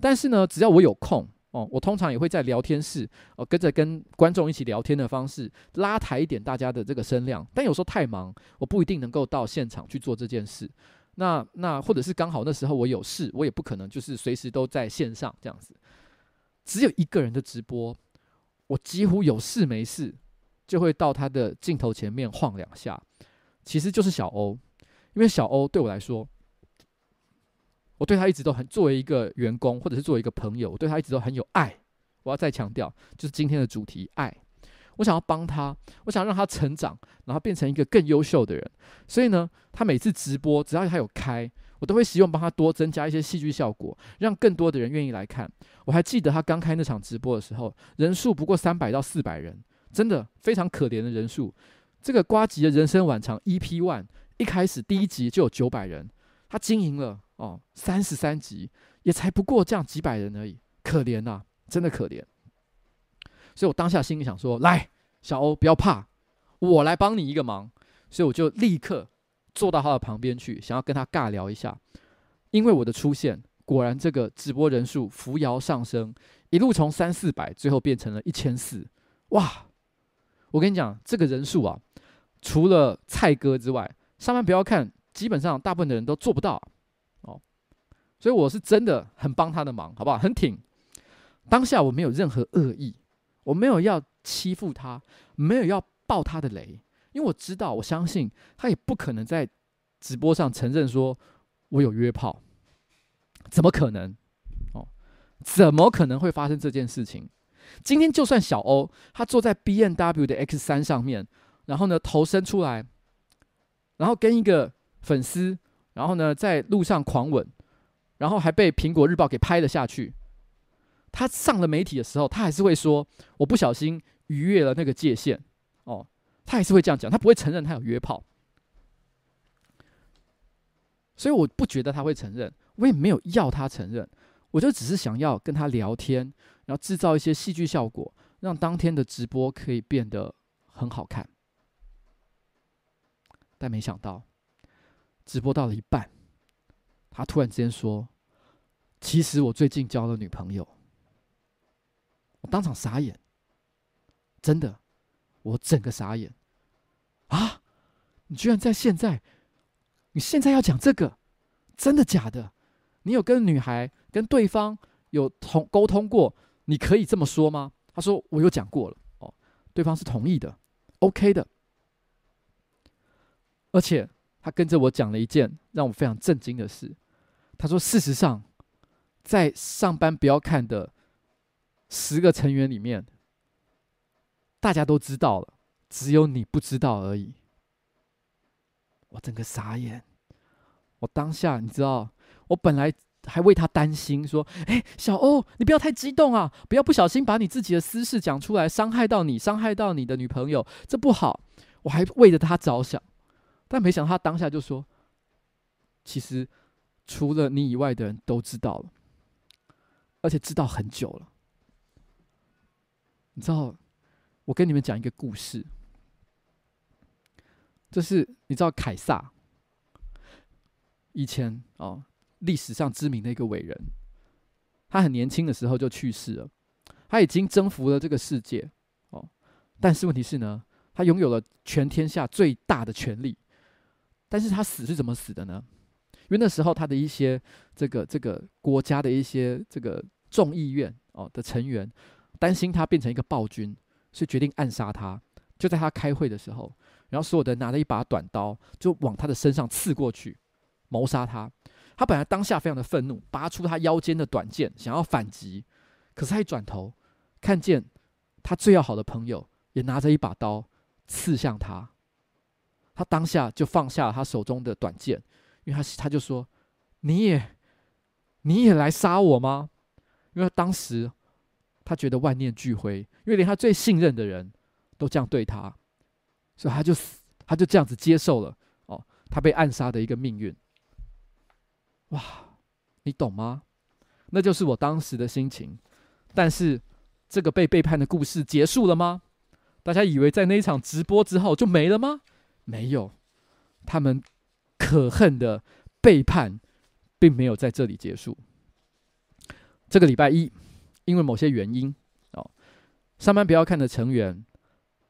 但是呢，只要我有空哦，我通常也会在聊天室哦，跟着跟观众一起聊天的方式拉抬一点大家的这个声量。但有时候太忙，我不一定能够到现场去做这件事。那那或者是刚好那时候我有事，我也不可能就是随时都在线上这样子。只有一个人的直播，我几乎有事没事就会到他的镜头前面晃两下，其实就是小欧，因为小欧对我来说。我对他一直都很，作为一个员工或者是作为一个朋友，我对他一直都很有爱。我要再强调，就是今天的主题爱。我想要帮他，我想让他成长，然后变成一个更优秀的人。所以呢，他每次直播只要他有开，我都会希望帮他多增加一些戏剧效果，让更多的人愿意来看。我还记得他刚开那场直播的时候，人数不过三百到四百人，真的非常可怜的人数。这个瓜吉的人生晚场 EP One 一开始第一集就有九百人，他经营了。哦，三十三集也才不过这样几百人而已，可怜呐、真的可怜。所以我当下心里想说：“来，小欧不要怕，我来帮你一个忙。”所以我就立刻坐到他的旁边去，想要跟他尬聊一下。因为我的出现，果然这个直播人数扶摇上升，一路从三四百，最后变成了一千四。哇！我跟你讲，这个人数啊，除了蔡哥之外，上班不要看，基本上大部分的人都做不到。所以我是真的很帮他的忙，好不好？很挺。当下我没有任何恶意，我没有要欺负他，没有要爆他的雷，因为我知道，我相信他也不可能在直播上承认说我有约炮，怎么可能？哦，怎么可能会发生这件事情？今天就算小欧他坐在 BMW 的 X 三上面，然后呢头伸出来，然后跟一个粉丝，然后呢在路上狂吻。然后还被苹果日报给拍了下去。他上了媒体的时候，他还是会说：“我不小心逾越了那个界限。”哦，他还是会这样讲，他不会承认他有约炮。所以我不觉得他会承认，我也没有要他承认，我就只是想要跟他聊天，然后制造一些戏剧效果，让当天的直播可以变得很好看。但没想到，直播到了一半，他突然之间说：“其实我最近交了女朋友。”我当场傻眼，真的，我整个傻眼啊！你居然在现在，你现在要讲这个，真的假的？你有跟女孩跟对方有通沟通过？你可以这么说吗？他说我有讲过了哦，对方是同意的，OK 的。而且他跟着我讲了一件让我非常震惊的事。他说，事实上，在上班不要看的十个成员里面，大家都知道了，只有你不知道而已。我整个傻眼。我当下你知道，我本来还为他担心，说：“哎，小欧，你不要太激动啊，不要不小心把你自己的私事讲出来，伤害到你，伤害到你的女朋友，这不好。”我还为着他着想。但没想到他当下就说：“其实除了你以外的人都知道了，而且知道很久了。你知道，我跟你们讲一个故事，就是你知道凯撒，以前哦历史上知名的一个伟人，他很年轻的时候就去世了，他已经征服了这个世界哦，但是问题是呢，他拥有了全天下最大的权力。”但是他死是怎么死的呢？因为那时候他的一些这个这个国家的一些这个众议院哦的成员担心他变成一个暴君，所以决定暗杀他。就在他开会的时候，然后所有的人拿了一把短刀就往他的身上刺过去，谋杀他。他本来当下非常的愤怒，拔出他腰间的短剑想要反击，可是他一转头看见他最要好的朋友也拿着一把刀刺向他。他当下就放下了他手中的短剑，因为他他就说：“你也，你也来杀我吗？”因为当时他觉得万念俱灰，因为连他最信任的人都这样对他，所以他就，他就这样子接受了哦，他被暗杀的一个命运。哇，你懂吗？那就是我当时的心情。但是这个被背叛的故事结束了吗？大家以为在那一场直播之后就没了吗？没有，他们可恨的背叛，并没有在这里结束。这个礼拜一，因为某些原因，哦，上班不要看的成员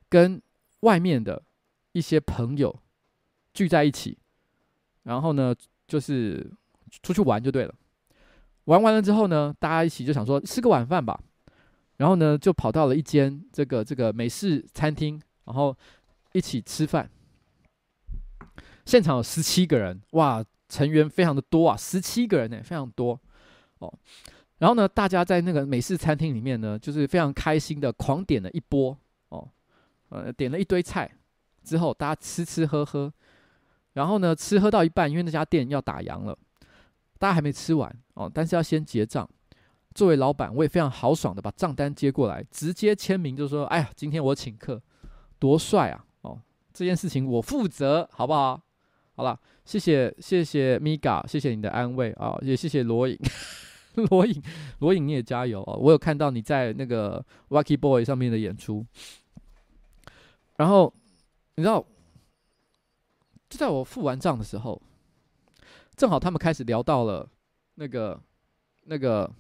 跟外面的一些朋友聚在一起，然后呢，就是出去玩就对了。玩完了之后呢，大家一起就想说吃个晚饭吧，然后呢，就跑到了一间这个这个美式餐厅，然后一起吃饭。现场有十七个人，哇，成员非常的多啊，十七个人呢，非常多哦。然后呢，大家在那个美式餐厅里面呢，就是非常开心的狂点了一波哦，呃，点了一堆菜之后，大家吃吃喝喝，然后呢，吃喝到一半，因为那家店要打烊了，大家还没吃完哦，但是要先结账。作为老板，我也非常豪爽的把账单接过来，直接签名，就说：“哎呀，今天我请客，多帅啊！哦，这件事情我负责，好不好？”好了，谢谢谢谢 Miga，谢谢你的安慰啊，也谢谢罗颖，罗颖罗颖你也加油啊！我有看到你在那个 Wacky Boy 上面的演出，然后你知道，就在我付完账的时候，正好他们开始聊到了那个那个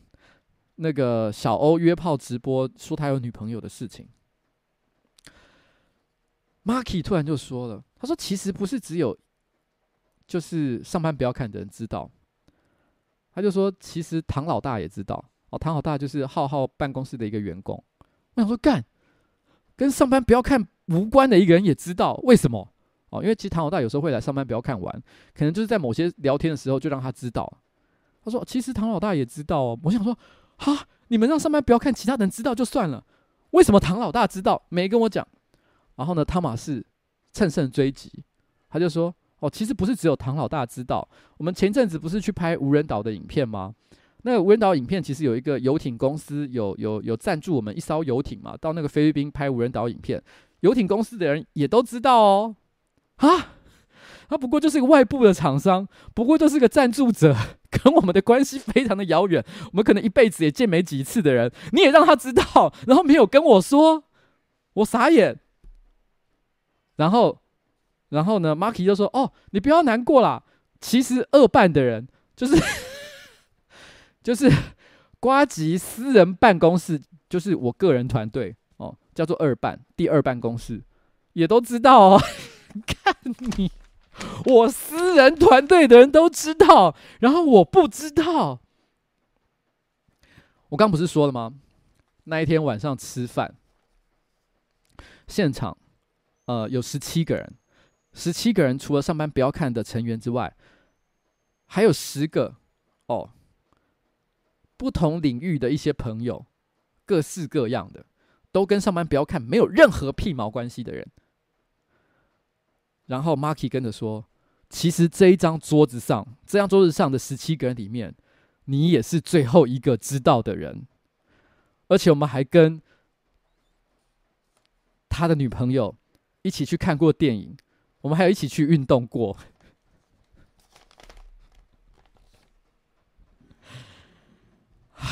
那个小欧约炮直播说他有女朋友的事情，Marky 突然就说了，他说其实不是只有。就是上班不要看的人知道，他就说，其实唐老大也知道哦。唐老大就是浩浩办公室的一个员工。我想说，干跟上班不要看无关的一个人也知道，为什么？哦，因为其实唐老大有时候会来上班不要看玩，可能就是在某些聊天的时候就让他知道。他说，其实唐老大也知道哦。我想说，哈，你们让上班不要看，其他人知道就算了，为什么唐老大知道没跟我讲？然后呢，汤马士乘胜追击，他就说。其实不是只有唐老大知道。我们前阵子不是去拍无人岛的影片吗？那个无人岛影片其实有一个游艇公司有有有赞助我们一艘游艇嘛，到那个菲律宾拍无人岛影片。游艇公司的人也都知道哦。啊，他不过就是一个外部的厂商，不过就是个赞助者，跟我们的关系非常的遥远，我们可能一辈子也见没几次的人，你也让他知道，然后没有跟我说，我傻眼。然后。然后呢，Marky 就说：“哦，你不要难过啦，其实二办的人就是 就是瓜吉私人办公室，就是我个人团队哦，叫做二办，第二办公室也都知道哦。看你，我私人团队的人都知道，然后我不知道。我刚不是说了吗？那一天晚上吃饭，现场呃有十七个人。”十七个人，除了上班不要看的成员之外，还有十个哦，不同领域的一些朋友，各式各样的，都跟上班不要看没有任何屁毛关系的人。然后 Marky 跟着说：“其实这一张桌子上，这张桌子上的十七个人里面，你也是最后一个知道的人。而且我们还跟他的女朋友一起去看过电影。”我们还有一起去运动过。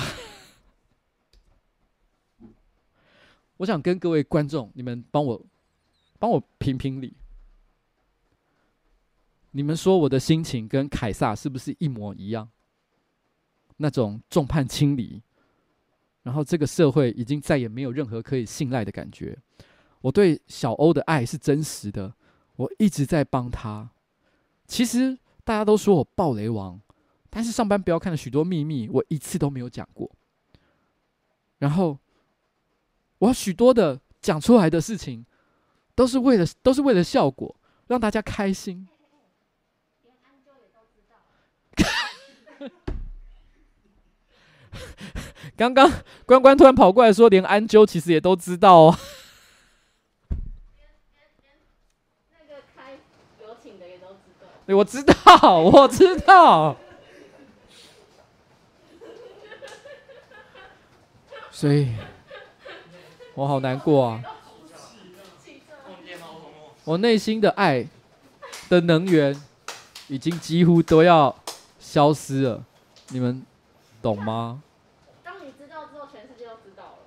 我想跟各位观众，你们帮我帮我评评理。你们说我的心情跟凯撒是不是一模一样？那种众叛亲离，然后这个社会已经再也没有任何可以信赖的感觉。我对小欧的爱是真实的。我一直在帮他。其实大家都说我暴雷王，但是上班不要看的许多秘密，我一次都没有讲过。然后我许多的讲出来的事情，都是为了都是为了效果，让大家开心。刚刚关关突然跑过来说，连安啾其实也都知道哦。对，我知道，我知道，所以，我好难过啊！我内心的爱的能源已经几乎都要消失了，你们懂吗？当你知道之后，全世界都知道了。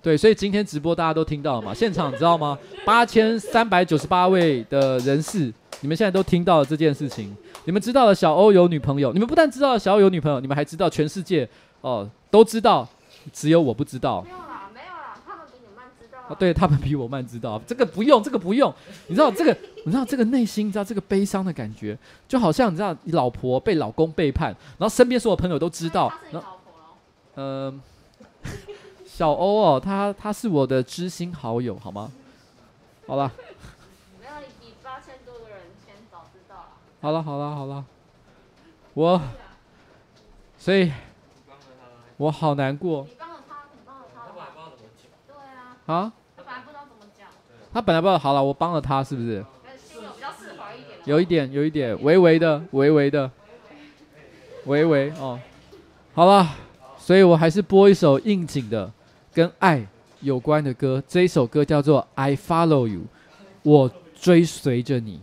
对，所以今天直播大家都听到了嘛？现场你知道吗？八千三百九十八位的人士。你们现在都听到了这件事情，你们知道了小欧有女朋友，你们不但知道了小欧有女朋友，你们还知道全世界哦都知道，只有我不知道。没有啦，没有啦，他们比你慢知道。啊，对他们比我慢知道，这个不用，这个不用，你知道这个，你知道这个内心，你知道这个悲伤的感觉，就好像你知道你老婆被老公背叛，然后身边所有朋友都知道。嗯，呃，小欧哦，他他是我的知心好友，好吗？好了。好了好了好了，我，所以，我好难过。你帮了他，你帮了他。他本来不知道怎么讲。对啊。啊？他本来不知道怎么讲。他本来不知道，好了，我帮了他，是不是？有一点，有一点，微微的，微微的，微微哦。好了，所以我还是播一首应景的，跟爱有关的歌。这一首歌叫做《I Follow You》，我追随着你。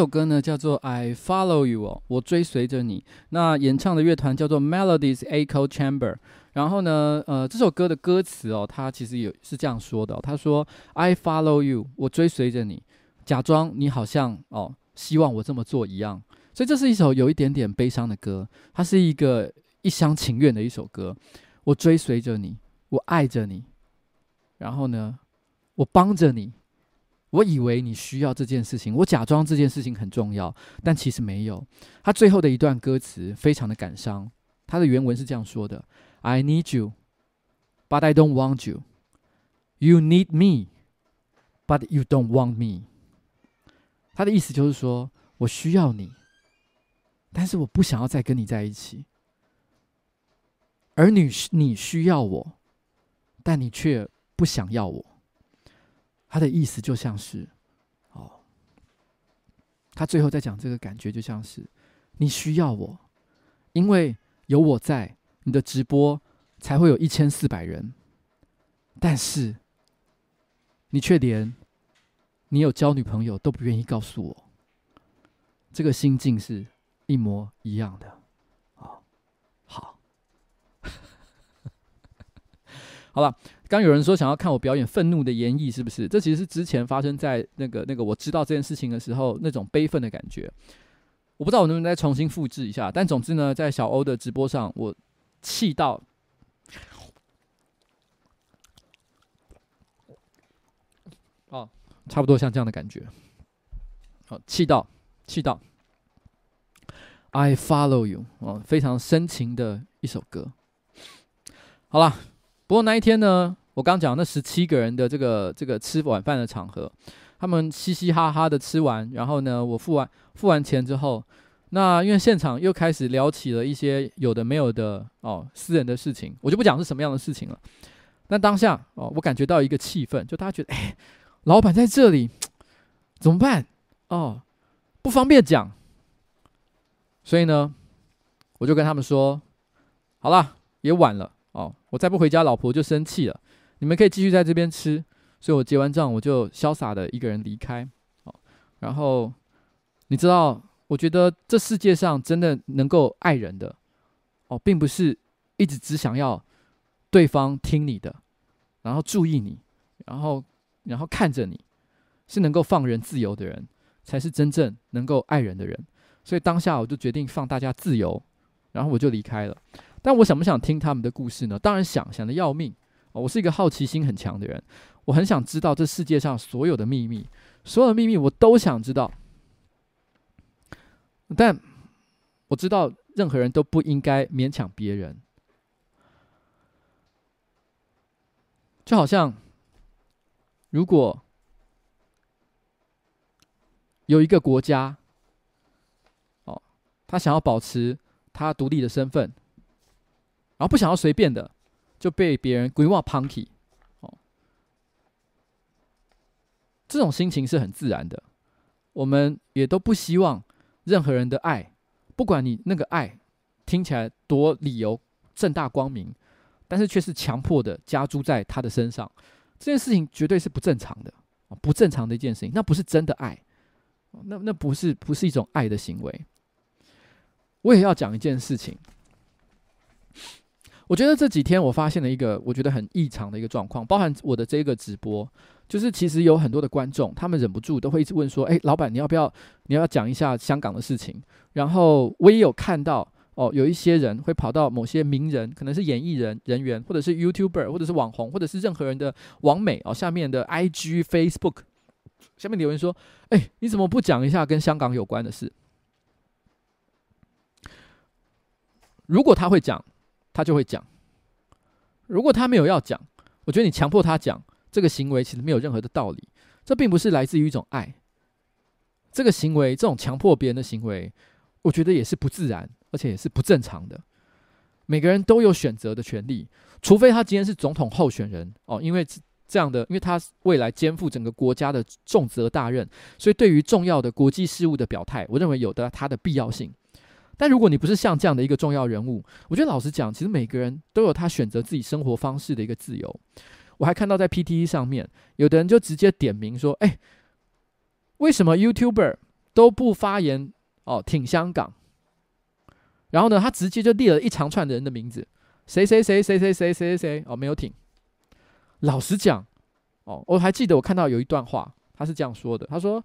首歌呢叫做《I Follow You》哦，我追随着你。那演唱的乐团叫做 Melodies Echo Chamber。然后呢，呃，这首歌的歌词哦，它其实有是这样说的哦，他说：“I follow you，我追随着你，假装你好像哦，希望我这么做一样。”所以这是一首有一点点悲伤的歌，它是一个一厢情愿的一首歌。我追随着你，我爱着你，然后呢，我帮着你。我以为你需要这件事情，我假装这件事情很重要，但其实没有。他最后的一段歌词非常的感伤，他的原文是这样说的。I need you, but I don't want you. You need me, but you don't want me. 他的意思就是说，我需要你，但是我不想要再跟你在一起。而你你需要我，但你却不想要我。他的意思就像是，哦，他最后在讲这个感觉，就像是你需要我，因为有我在。你的直播才会有一千四百人，但是你却连你有交女朋友都不愿意告诉我，这个心境是一模一样的。哦，好，好了，刚有人说想要看我表演愤怒的演绎，是不是？这其实是之前发生在那个那个我知道这件事情的时候那种悲愤的感觉。我不知道我能不能再重新复制一下，但总之呢，在小欧的直播上，我。气到，哦，差不多像这样的感觉。好，气到，气到。I follow you，哦，非常深情的一首歌。好了，不过那一天呢，我刚讲那十七个人的这个这个吃晚饭的场合，他们嘻嘻哈哈的吃完，然后呢，我付完付完钱之后。那因为现场又开始聊起了一些有的没有的哦，私人的事情，我就不讲是什么样的事情了。但当下哦，我感觉到一个气氛，就大家觉得，哎，老板在这里怎么办？哦，不方便讲。所以呢，我就跟他们说，好了，也晚了哦，我再不回家，老婆就生气了。你们可以继续在这边吃。所以我结完账，我就潇洒的一个人离开。哦，然后你知道。我觉得这世界上真的能够爱人的，哦，并不是一直只想要对方听你的，然后注意你，然后然后看着你，是能够放人自由的人，才是真正能够爱人的人。所以当下我就决定放大家自由，然后我就离开了。但我想不想听他们的故事呢？当然想，想的要命。我是一个好奇心很强的人，我很想知道这世界上所有的秘密，所有的秘密我都想知道。但我知道，任何人都不应该勉强别人。就好像，如果有一个国家，哦，他想要保持他独立的身份，然后不想要随便的就被别人规划 punky，哦，这种心情是很自然的。我们也都不希望。任何人的爱，不管你那个爱听起来多理由正大光明，但是却是强迫的加诸在他的身上，这件事情绝对是不正常的，不正常的一件事情，那不是真的爱，那那不是不是一种爱的行为。我也要讲一件事情。我觉得这几天我发现了一个我觉得很异常的一个状况，包含我的这个直播，就是其实有很多的观众，他们忍不住都会一直问说：“哎，老板，你要不要你要讲一下香港的事情？”然后我也有看到哦，有一些人会跑到某些名人，可能是演艺人人员，或者是 YouTuber，或者是网红，或者是任何人的网美哦，下面的 IG、Facebook 下面留言说：“哎，你怎么不讲一下跟香港有关的事？”如果他会讲。他就会讲。如果他没有要讲，我觉得你强迫他讲这个行为，其实没有任何的道理。这并不是来自于一种爱。这个行为，这种强迫别人的行为，我觉得也是不自然，而且也是不正常的。每个人都有选择的权利，除非他今天是总统候选人哦，因为这样的，因为他未来肩负整个国家的重责大任，所以对于重要的国际事务的表态，我认为有的他的必要性。但如果你不是像这样的一个重要人物，我觉得老实讲，其实每个人都有他选择自己生活方式的一个自由。我还看到在 P T E 上面，有的人就直接点名说：“哎，为什么 YouTuber 都不发言哦，挺香港。然后呢，他直接就列了一长串的人的名字，谁谁谁谁谁谁谁谁哦，没有挺。老实讲，哦，我还记得我看到有一段话，他是这样说的，他说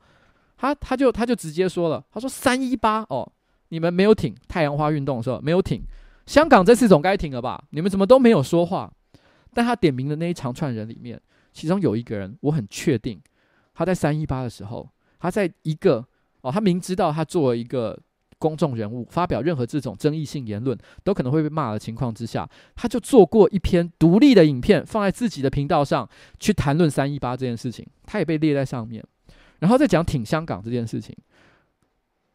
他他就他就直接说了，他说三一八哦，你们没有挺太阳花运动的时候没有挺香港，这次总该挺了吧？你们怎么都没有说话？但他点名的那一长串人里面，其中有一个人，我很确定他在三一八的时候，他在一个哦，他明知道他作为一个。公众人物发表任何这种争议性言论，都可能会被骂的情况之下，他就做过一篇独立的影片，放在自己的频道上去谈论三一八这件事情，他也被列在上面。然后再讲挺香港这件事情，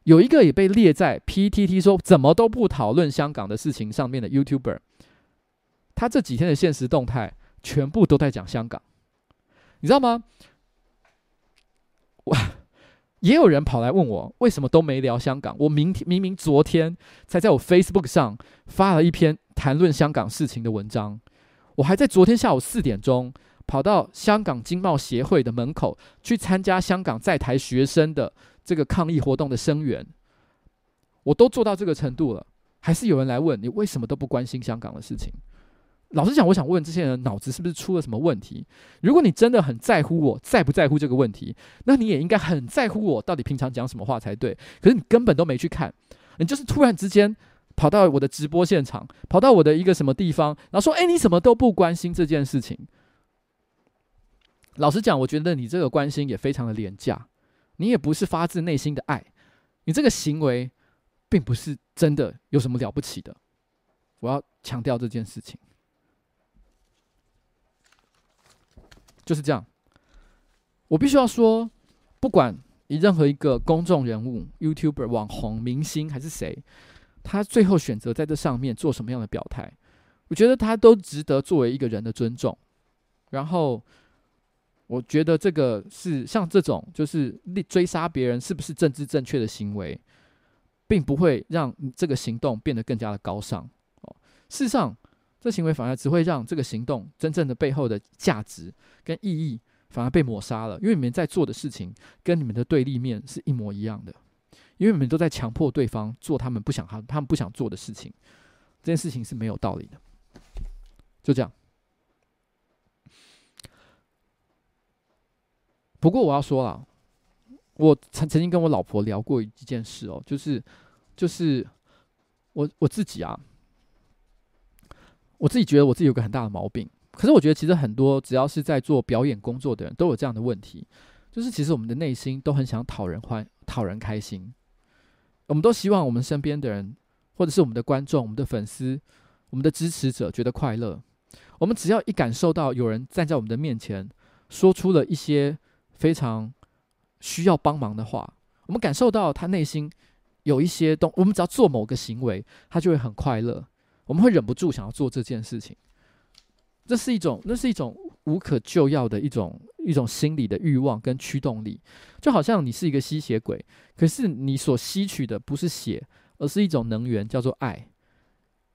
有一个也被列在 PTT 说怎么都不讨论香港的事情上面的 YouTuber，他这几天的现实动态全部都在讲香港，你知道吗？我。也有人跑来问我，为什么都没聊香港？我明天明明昨天才在我 Facebook 上发了一篇谈论香港事情的文章，我还在昨天下午四点钟跑到香港经贸协会的门口去参加香港在台学生的这个抗议活动的声援，我都做到这个程度了，还是有人来问你为什么都不关心香港的事情？老实讲，我想问这些人脑子是不是出了什么问题？如果你真的很在乎我，在不在乎这个问题，那你也应该很在乎我到底平常讲什么话才对。可是你根本都没去看，你就是突然之间跑到我的直播现场，跑到我的一个什么地方，然后说：“哎，你什么都不关心这件事情。”老实讲，我觉得你这个关心也非常的廉价，你也不是发自内心的爱，你这个行为并不是真的有什么了不起的。我要强调这件事情。就是这样，我必须要说，不管你任何一个公众人物、YouTuber、网红、明星还是谁，他最后选择在这上面做什么样的表态，我觉得他都值得作为一个人的尊重。然后，我觉得这个是像这种就是追杀别人是不是政治正确的行为，并不会让这个行动变得更加的高尚。哦，事实上。这行为反而只会让这个行动真正的背后的价值跟意义反而被抹杀了，因为你们在做的事情跟你们的对立面是一模一样的，因为你们都在强迫对方做他们不想他他们不想做的事情，这件事情是没有道理的。就这样。不过我要说了，我曾曾经跟我老婆聊过一件事哦，就是就是我我自己啊。我自己觉得我自己有个很大的毛病，可是我觉得其实很多只要是在做表演工作的人都有这样的问题，就是其实我们的内心都很想讨人欢、讨人开心，我们都希望我们身边的人，或者是我们的观众、我们的粉丝、我们的支持者觉得快乐。我们只要一感受到有人站在我们的面前，说出了一些非常需要帮忙的话，我们感受到他内心有一些东，我们只要做某个行为，他就会很快乐。我们会忍不住想要做这件事情，这是一种，那是一种无可救药的一种一种心理的欲望跟驱动力，就好像你是一个吸血鬼，可是你所吸取的不是血，而是一种能源，叫做爱。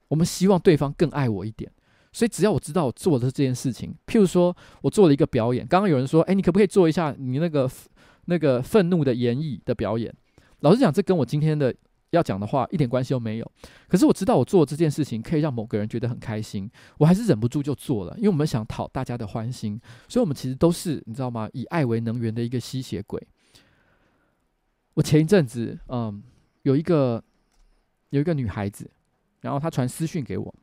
我们希望对方更爱我一点，所以只要我知道我做的这件事情，譬如说我做了一个表演，刚刚有人说，哎，你可不可以做一下你那个那个愤怒的演绎的表演？老实讲，这跟我今天的。要讲的话一点关系都没有，可是我知道我做这件事情可以让某个人觉得很开心，我还是忍不住就做了，因为我们想讨大家的欢心，所以我们其实都是你知道吗？以爱为能源的一个吸血鬼。我前一阵子，嗯，有一个有一个女孩子，然后她传私讯给我。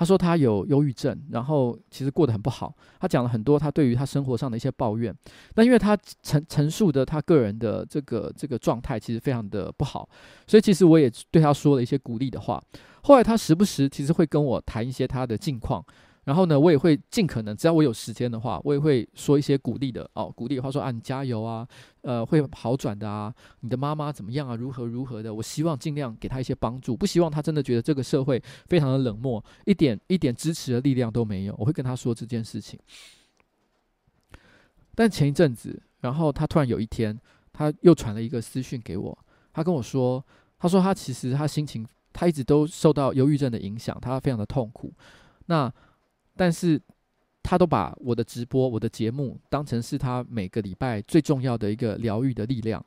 他说他有忧郁症，然后其实过得很不好。他讲了很多他对于他生活上的一些抱怨，但因为他陈陈述的他个人的这个这个状态其实非常的不好，所以其实我也对他说了一些鼓励的话。后来他时不时其实会跟我谈一些他的近况。然后呢，我也会尽可能，只要我有时间的话，我也会说一些鼓励的哦，鼓励的话说啊，你加油啊，呃，会好转的啊，你的妈妈怎么样啊，如何如何的，我希望尽量给他一些帮助，不希望他真的觉得这个社会非常的冷漠，一点一点支持的力量都没有。我会跟他说这件事情。但前一阵子，然后他突然有一天，他又传了一个私讯给我，他跟我说，他说他其实他心情，他一直都受到忧郁症的影响，他非常的痛苦。那但是，他都把我的直播、我的节目当成是他每个礼拜最重要的一个疗愈的力量。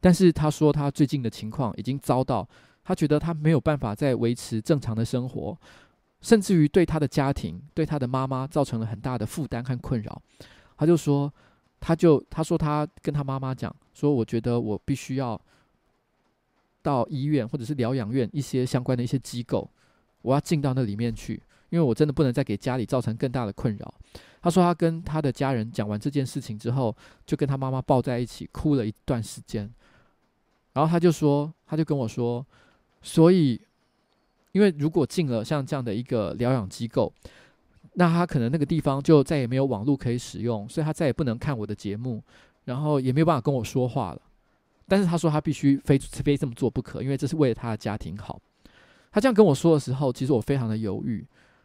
但是他说他最近的情况已经遭到，他觉得他没有办法再维持正常的生活，甚至于对他的家庭、对他的妈妈造成了很大的负担和困扰。他就说，他就他说他跟他妈妈讲说，我觉得我必须要到医院或者是疗养院一些相关的一些机构，我要进到那里面去，因为我真的不能再给家里造成更大的困扰。他说他跟他的家人讲完这件事情之后，就跟他妈妈抱在一起哭了一段时间，然后他就说，他就跟我说，所以，因为如果进了像这样的一个疗养机构。那他可能那个地方就再也没有网络可以使用，所以他再也不能看我的节目，然后也没有办法跟我说话了。但是他说他必须非非这么做不可，因为这是为了他的家庭好。他这样跟我说的时候，其实我非常的犹豫，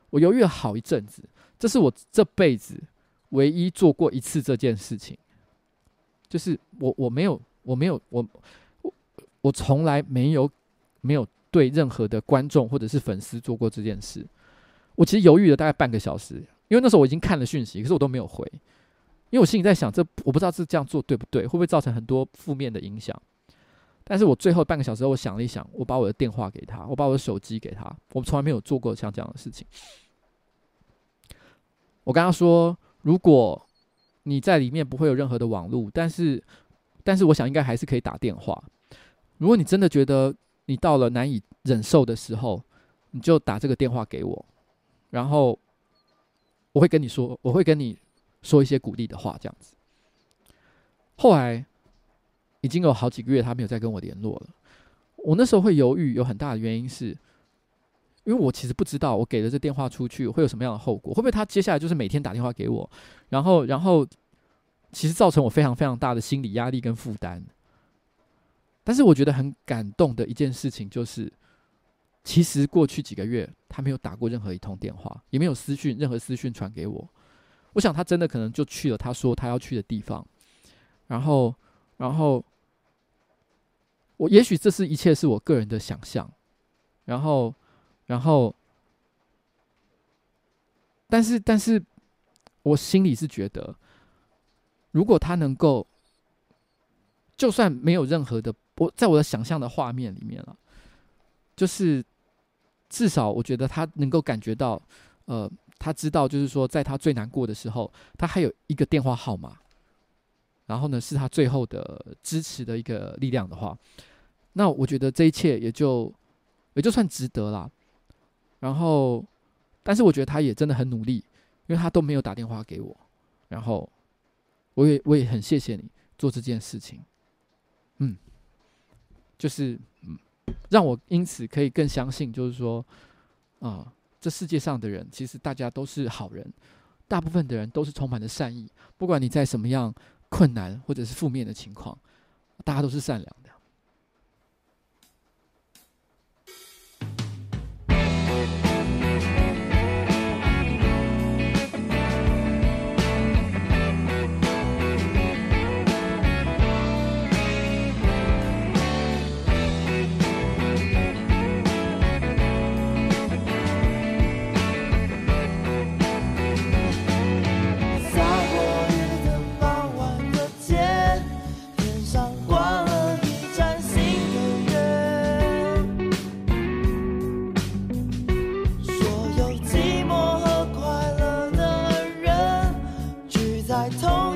我犹豫了好一阵子。这是我这辈子唯一做过一次这件事情，就是我我没有我没有我我我从来没有没有对任何的观众或者是粉丝做过这件事。我其实犹豫了大概半个小时，因为那时候我已经看了讯息，可是我都没有回，因为我心里在想，这我不知道是这样做对不对，会不会造成很多负面的影响。但是我最后半个小时，我想了一想，我把我的电话给他，我把我的手机给他，我从来没有做过像这样的事情。我跟他说，如果你在里面不会有任何的网络，但是，但是我想应该还是可以打电话。如果你真的觉得你到了难以忍受的时候，你就打这个电话给我。然后我会跟你说，我会跟你说一些鼓励的话，这样子。后来已经有好几个月，他没有再跟我联络了。我那时候会犹豫，有很大的原因是，因为我其实不知道我给了这电话出去会有什么样的后果，会不会他接下来就是每天打电话给我，然后然后其实造成我非常非常大的心理压力跟负担。但是我觉得很感动的一件事情就是。其实过去几个月，他没有打过任何一通电话，也没有私讯，任何私讯传给我。我想他真的可能就去了他说他要去的地方，然后，然后，我也许这是一切是我个人的想象，然后，然后，但是，但是我心里是觉得，如果他能够，就算没有任何的，我在我的想象的画面里面了。就是，至少我觉得他能够感觉到，呃，他知道，就是说，在他最难过的时候，他还有一个电话号码，然后呢，是他最后的支持的一个力量的话，那我觉得这一切也就也就算值得了。然后，但是我觉得他也真的很努力，因为他都没有打电话给我，然后我也我也很谢谢你做这件事情，嗯，就是嗯。让我因此可以更相信，就是说，啊、这世界上的人其实大家都是好人，大部分的人都是充满了善意，不管你在什么样困难或者是负面的情况，大家都是善良的。从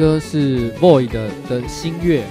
歌是 Void 的的新月。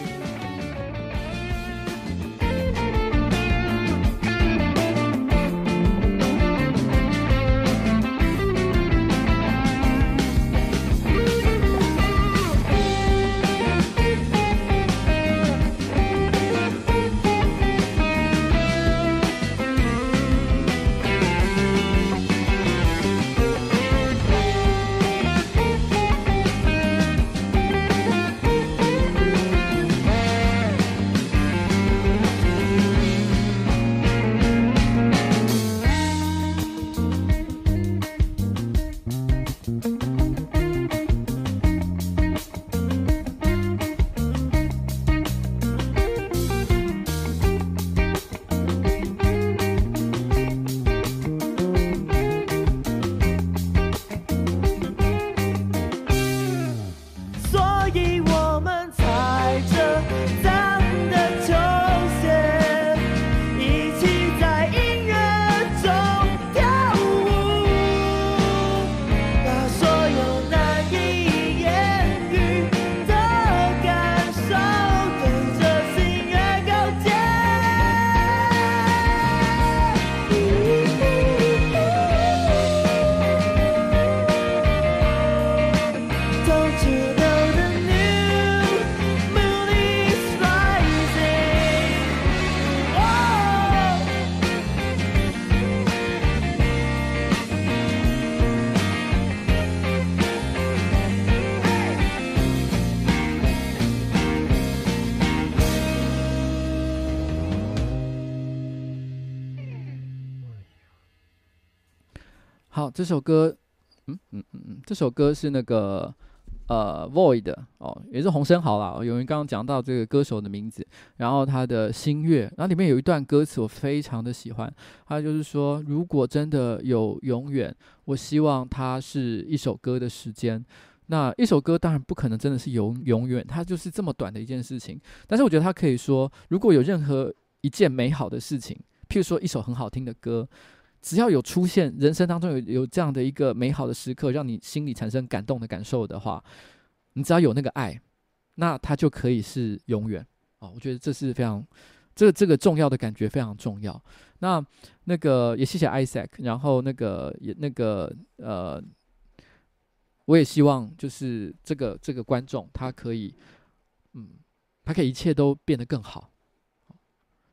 这首歌，嗯嗯嗯嗯，这首歌是那个呃 Void 哦，也是洪生豪啦。有人刚刚讲到这个歌手的名字，然后他的新月，然后里面有一段歌词我非常的喜欢，他就是说，如果真的有永远，我希望它是一首歌的时间。那一首歌当然不可能真的是永永远，它就是这么短的一件事情。但是我觉得他可以说，如果有任何一件美好的事情，譬如说一首很好听的歌。只要有出现人生当中有有这样的一个美好的时刻，让你心里产生感动的感受的话，你只要有那个爱，那它就可以是永远哦。我觉得这是非常这个这个重要的感觉非常重要。那那个也谢谢 Isaac，然后那个也那个呃，我也希望就是这个这个观众他可以嗯，他可以一切都变得更好。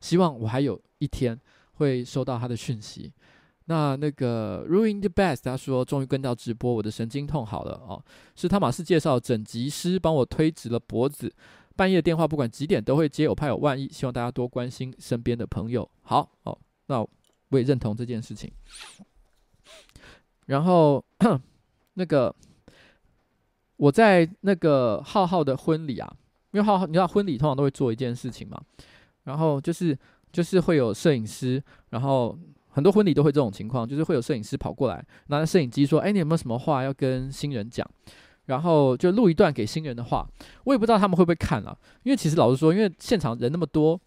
希望我还有一天会收到他的讯息。那那个 Ruin the Best，他说终于跟到直播，我的神经痛好了哦。是汤马斯介绍整脊师帮我推直了脖子，半夜电话不管几点都会接，我怕有万一，希望大家多关心身边的朋友。好哦，那我也认同这件事情。然后 那个我在那个浩浩的婚礼啊，因为浩浩你知道婚礼通常都会做一件事情嘛，然后就是就是会有摄影师，然后。很多婚礼都会这种情况，就是会有摄影师跑过来，拿着摄影机说：“哎，你有没有什么话要跟新人讲？”然后就录一段给新人的话。我也不知道他们会不会看啊，因为其实老实说，因为现场人那么多，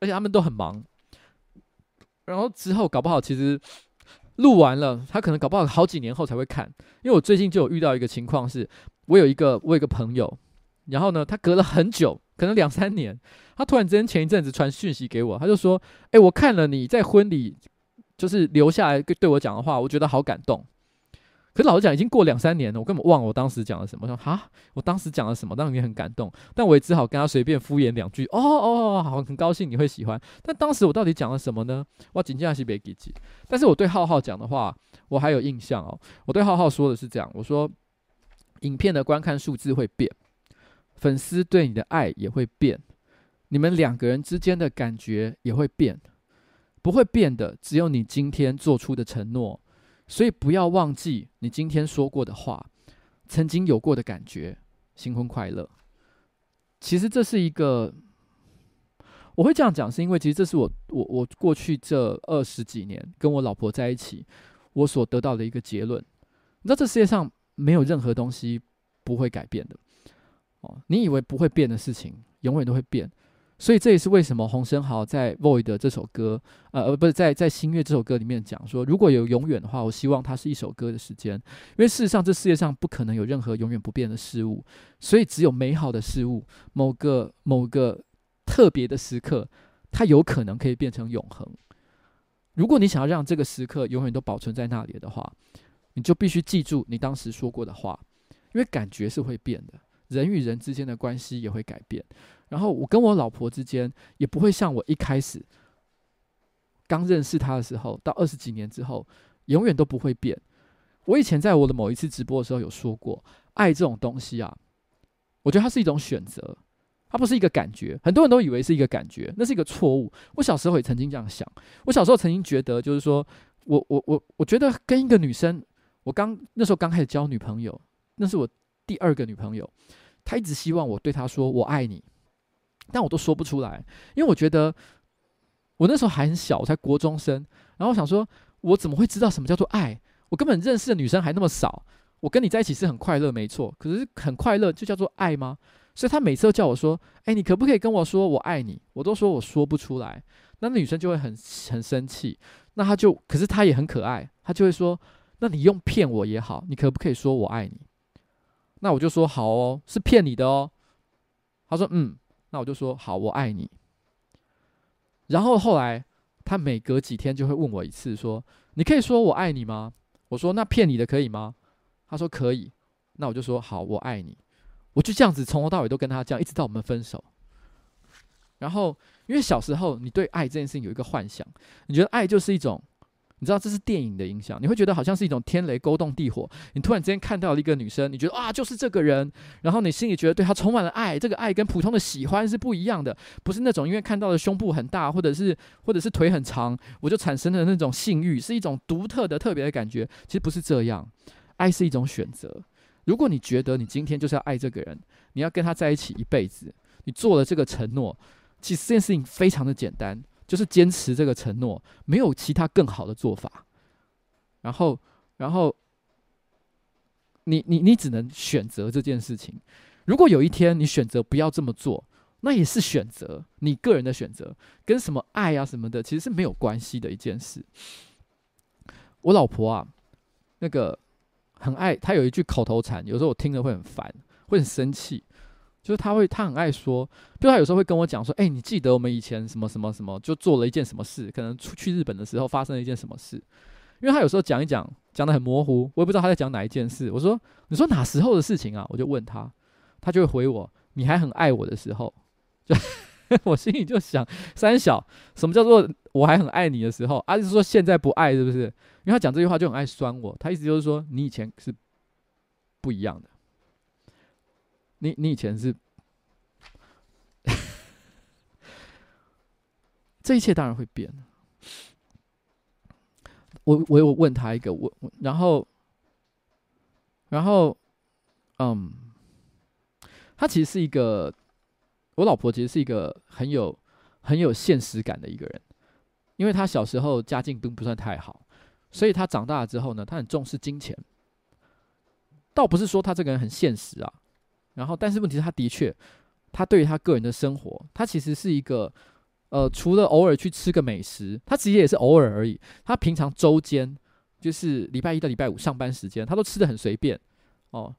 而且他们都很忙。然后之后搞不好，其实录完了，他可能搞不好好几年后才会看。因为我最近就有遇到一个情况是，我有一个我有一个朋友，然后呢，他隔了很久，可能两三年。他突然之间前一阵子传讯息给我，他就说：“哎、我看了你在婚礼就是留下来对我讲的话，我觉得好感动。可是老实讲，已经过两三年了，我根本忘了我当时讲了什么。我说哈，我当时讲了什么，当时也很感动，但我也只好跟他随便敷衍两句。哦哦，好，很高兴你会喜欢。但当时我到底讲了什么呢？我紧张是别给记。但是我对浩浩讲的话，我还有印象哦。我对浩浩说的是这样：我说，影片的观看数字会变，粉丝对你的爱也会变。”你们两个人之间的感觉也会变，不会变的只有你今天做出的承诺，所以不要忘记你今天说过的话，曾经有过的感觉。新婚快乐！其实这是一个，我会这样讲，是因为其实这是我我我过去这二十几年跟我老婆在一起，我所得到的一个结论。你知道，这世界上没有任何东西不会改变的。你以为不会变的事情，永远都会变。所以这也是为什么洪生豪在《Void》这首歌，呃呃，不是在在新月这首歌里面讲说，如果有永远的话，我希望它是一首歌的时间，因为事实上这世界上不可能有任何永远不变的事物，所以只有美好的事物，某个某个特别的时刻，它有可能可以变成永恒。如果你想要让这个时刻永远都保存在那里的话，你就必须记住你当时说过的话，因为感觉是会变的，人与人之间的关系也会改变。然后我跟我老婆之间也不会像我一开始刚认识她的时候，到二十几年之后，永远都不会变。我以前在我的某一次直播的时候有说过，爱这种东西啊，我觉得它是一种选择，它不是一个感觉。很多人都以为是一个感觉，那是一个错误。我小时候也曾经这样想，我小时候曾经觉得，就是说我我我我觉得跟一个女生，我刚那时候刚开始交女朋友，那是我第二个女朋友，她一直希望我对她说“我爱你”。但我都说不出来，因为我觉得我那时候还很小，我才国中生。然后我想说，我怎么会知道什么叫做爱？我根本认识的女生还那么少。我跟你在一起是很快乐，没错。可是很快乐就叫做爱吗？所以他每次都叫我说：“哎，你可不可以跟我说我爱你？”我都说我说不出来。那女生就会很很生气。那他就，可是他也很可爱，他就会说：“那你用骗我也好，你可不可以说我爱你？”那我就说：“好哦，是骗你的哦。”他说：“嗯。”那我就说好，我爱你。然后后来他每隔几天就会问我一次，说你可以说我爱你吗？我说那骗你的可以吗？他说可以。那我就说好，我爱你。我就这样子从头到尾都跟他这样，一直到我们分手。然后因为小时候你对爱这件事情有一个幻想，你觉得爱就是一种。你知道这是电影的影响，你会觉得好像是一种天雷勾动地火。你突然之间看到了一个女生，你觉得啊，就是这个人，然后你心里觉得对她充满了爱。这个爱跟普通的喜欢是不一样的，不是那种因为看到的胸部很大，或者是或者是腿很长，我就产生了那种性欲，是一种独特的特别的感觉。其实不是这样，爱是一种选择。如果你觉得你今天就是要爱这个人，你要跟他在一起一辈子，你做了这个承诺，其实这件事情非常的简单。就是坚持这个承诺，没有其他更好的做法。然后，然后，你你你只能选择这件事情。如果有一天你选择不要这么做，那也是选择，你个人的选择，跟什么爱啊什么的，其实是没有关系的一件事。我老婆啊，那个很爱，她有一句口头禅，有时候我听了会很烦，会很生气。就是他会，他很爱说，就他有时候会跟我讲说，哎、你记得我们以前什么什么什么，就做了一件什么事，可能出去日本的时候发生了一件什么事。因为他有时候讲一讲，讲得很模糊，我也不知道他在讲哪一件事。我说，你说哪时候的事情啊？我就问他，他就会回我，你还很爱我的时候。就 我心里就想，三小，什么叫做我还很爱你的时候？啊，就是说现在不爱，是不是？因为他讲这句话就很爱酸我，他意思就是说，你以前是不一样的。你你以前是，这一切当然会变。我我有问他一个问，然后，然后，嗯，他其实是一个，我老婆其实是一个很有很有现实感的一个人，因为他小时候家境并不算太好，所以他长大了之后呢，他很重视金钱。倒不是说他这个人很现实啊。然后，但是问题是，他的确，他对于他个人的生活，他其实是一个，呃，除了偶尔去吃个美食，他其实也是偶尔而已。他平常周间，就是礼拜一到礼拜五上班时间，他都吃得很随便，哦，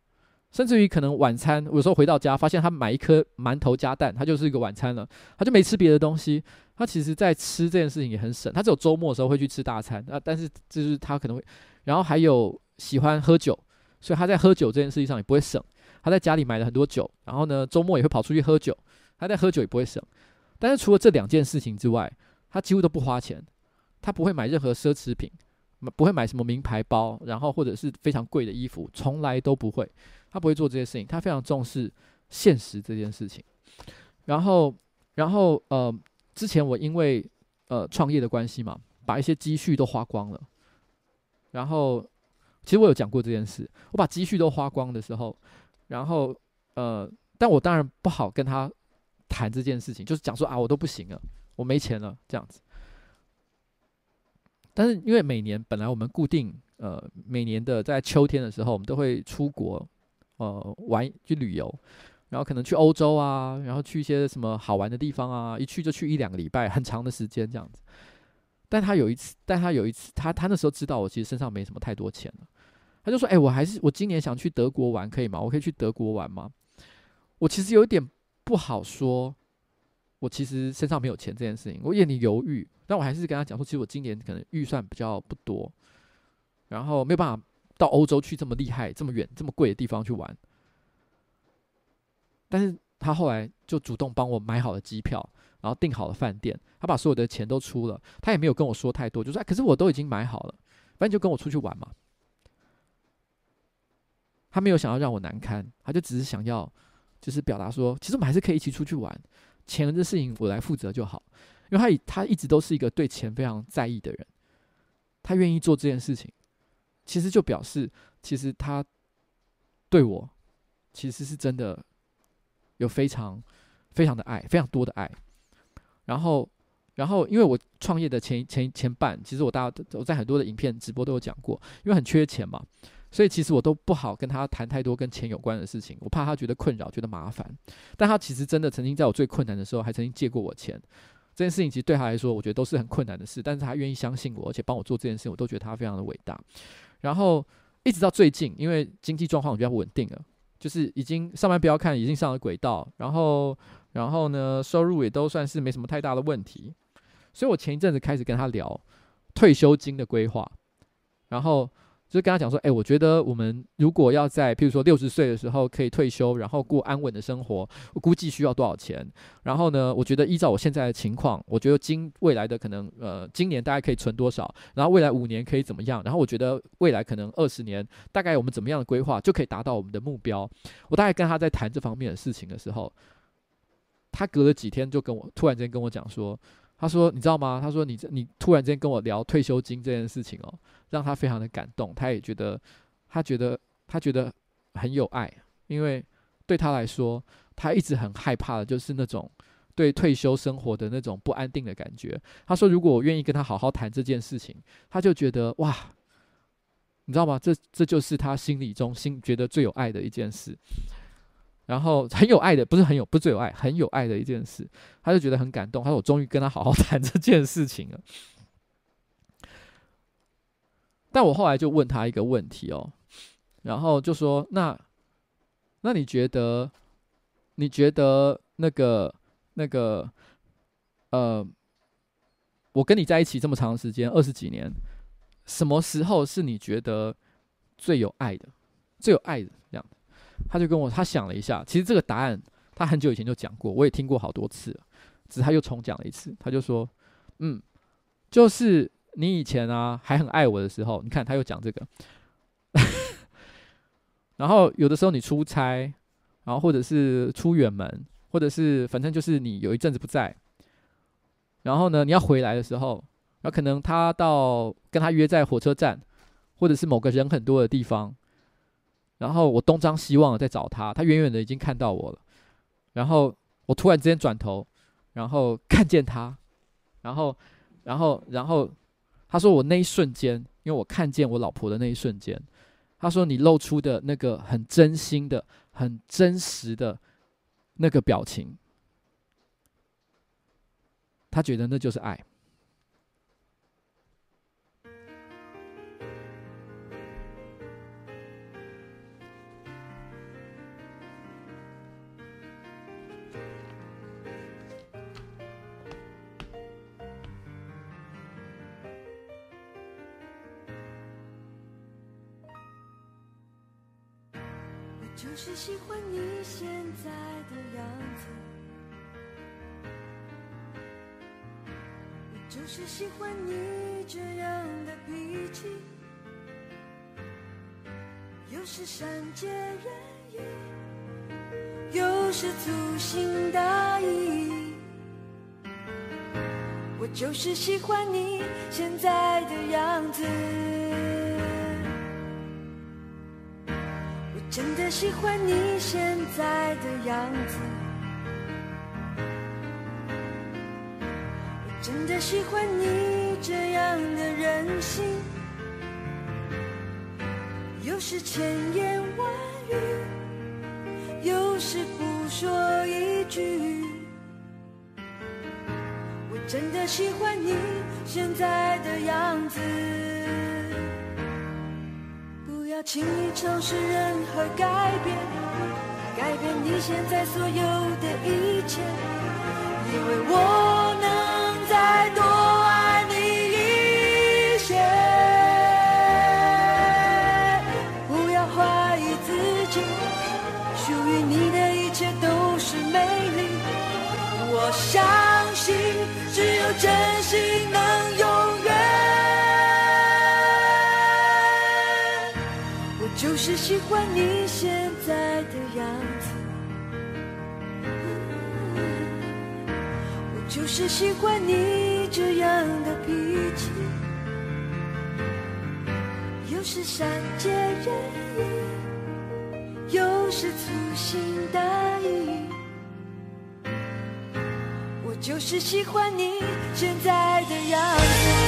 甚至于可能晚餐，有时候回到家发现他买一颗馒头加蛋，他就是一个晚餐了，他就没吃别的东西。他其实在吃这件事情也很省，他只有周末的时候会去吃大餐啊，但是就是他可能会，然后还有喜欢喝酒，所以他在喝酒这件事情上也不会省。他在家里买了很多酒，然后呢，周末也会跑出去喝酒。他在喝酒也不会省，但是除了这两件事情之外，他几乎都不花钱。他不会买任何奢侈品，不会买什么名牌包，然后或者是非常贵的衣服，从来都不会。他不会做这些事情，他非常重视现实这件事情。然后，然后呃，之前我因为呃创业的关系嘛，把一些积蓄都花光了。然后，其实我有讲过这件事，我把积蓄都花光的时候。然后，呃，但我当然不好跟他谈这件事情，就是讲说啊，我都不行了，我没钱了这样子。但是因为每年本来我们固定，呃，每年的在秋天的时候，我们都会出国，呃，玩去旅游。然后可能去欧洲啊，然后去一些什么好玩的地方啊，一去就去一两个礼拜，很长的时间这样子。但他有一次，但他有一次，他他那时候知道我其实身上没什么太多钱了，他就说：“哎，我还是我今年想去德国玩，可以吗？我可以去德国玩吗？”我其实有一点不好说，我其实身上没有钱这件事情，我有点犹豫。但我还是跟他讲说，其实我今年可能预算比较不多，然后没有办法到欧洲去这么厉害、这么远、这么贵的地方去玩。但是他后来就主动帮我买好了机票，然后订好了饭店，他把所有的钱都出了，他也没有跟我说太多，就说：“哎，可是我都已经买好了，反正就跟我出去玩嘛。”他没有想要让我难堪，他就只是想要。就是表达说，其实我们还是可以一起出去玩，钱的事情我来负责就好。因为他他一直都是一个对钱非常在意的人，他愿意做这件事情，其实就表示其实他对我其实是真的有非常非常的爱，非常多的爱。然后，然后因为我创业的前前前半，其实我大家我在很多的影片直播都有讲过，因为很缺钱嘛。所以其实我都不好跟他谈太多跟钱有关的事情，我怕他觉得困扰，觉得麻烦。但他其实真的曾经在我最困难的时候，还曾经借过我钱。这件事情其实对他来说，我觉得都是很困难的事，但是他愿意相信我，而且帮我做这件事情，我都觉得他非常的伟大。然后一直到最近，因为经济状况比较稳定了，就是已经上班不要看，已经上了轨道，然后然后呢，收入也都算是没什么太大的问题。所以我前一阵子开始跟他聊退休金的规划，然后。就跟他讲说，哎、我觉得我们如果要在，譬如说六十岁的时候可以退休，然后过安稳的生活，我估计需要多少钱？然后呢，我觉得依照我现在的情况，我觉得今未来的可能，呃，今年大概可以存多少？然后未来五年可以怎么样？然后我觉得未来可能二十年，大概我们怎么样的规划就可以达到我们的目标？我大概跟他在谈这方面的事情的时候，他隔了几天就跟我突然间跟我讲说。他说：“你知道吗？他说你这你突然间跟我聊退休金这件事情哦，让他非常的感动。他也觉得，他觉得他觉得很有爱，因为对他来说，他一直很害怕的就是那种对退休生活的那种不安定的感觉。他说，如果我愿意跟他好好谈这件事情，他就觉得哇，你知道吗？这这就是他心里中心觉得最有爱的一件事。”然后很有爱的，不是很有，不是最有爱，很有爱的一件事，他就觉得很感动。他说：“我终于跟他好好谈这件事情了。”但我后来就问他一个问题哦，然后就说：“那，那你觉得，你觉得那个那个，呃，我跟你在一起这么长时间，二十几年，什么时候是你觉得最有爱的，最有爱的这样？”他就跟我，他想了一下，其实这个答案他很久以前就讲过，我也听过好多次，只是他又重讲了一次。他就说：“嗯，就是你以前啊还很爱我的时候，你看他又讲这个。然后有的时候你出差，然后或者是出远门，或者是反正就是你有一阵子不在，然后呢你要回来的时候，然后可能他到跟他约在火车站，或者是某个人很多的地方。”然后我东张西望的在找他，他远远的已经看到我了。然后我突然之间转头，然后 看见他，然后，然后，然后他说我那一瞬间，因为我看见我老婆的那一瞬间，他说你露出的那个很真心的、很真实的那个表情，他觉得那就是爱。就是喜欢你现在的样子，我就是喜欢你这样的脾气，有时善解人意，有时粗心大意，我就是喜欢你现在的样子。真的喜欢你现在的样子，我真的喜欢你这样的任性，有时千言万语，有时不说一。句。我真的喜欢你现在的样子，要轻易尝试任何改变，改变你现在所有的一切，因为我喜欢你现在的样子，我就是喜欢你这样的脾气，有时善解人意，有时粗心大意。我就是喜欢你现在的样子。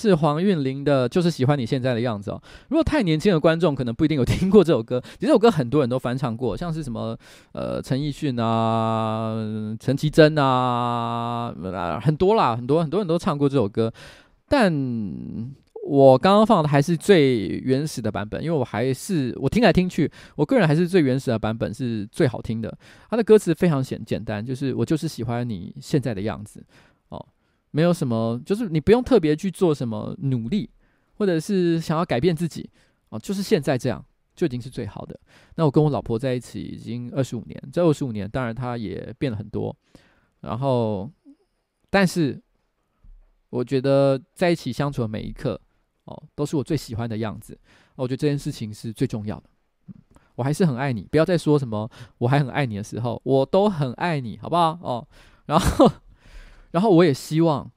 是黄韵玲的，就是喜欢你现在的样子哦。如果太年轻的观众可能不一定有听过这首歌，其实这首歌很多人都翻唱过，像是什么呃陈奕迅啊、陈绮贞啊，很多啦，很多很多人都唱过这首歌。但我刚刚放的还是最原始的版本，因为我还是我听来听去，我个人还是最原始的版本是最好听的。它的歌词非常简简单，就是我就是喜欢你现在的样子。没有什么，就是你不用特别去做什么努力，或者是想要改变自己哦，就是现在这样就已经是最好的。那我跟我老婆在一起已经二十五年，这二十五年当然她也变了很多，然后，但是我觉得在一起相处的每一刻哦，都是我最喜欢的样子。我觉得这件事情是最重要的。我还是很爱你，不要再说什么我还很爱你的时候，我都很爱你，好不好？哦，然后。然后我也希望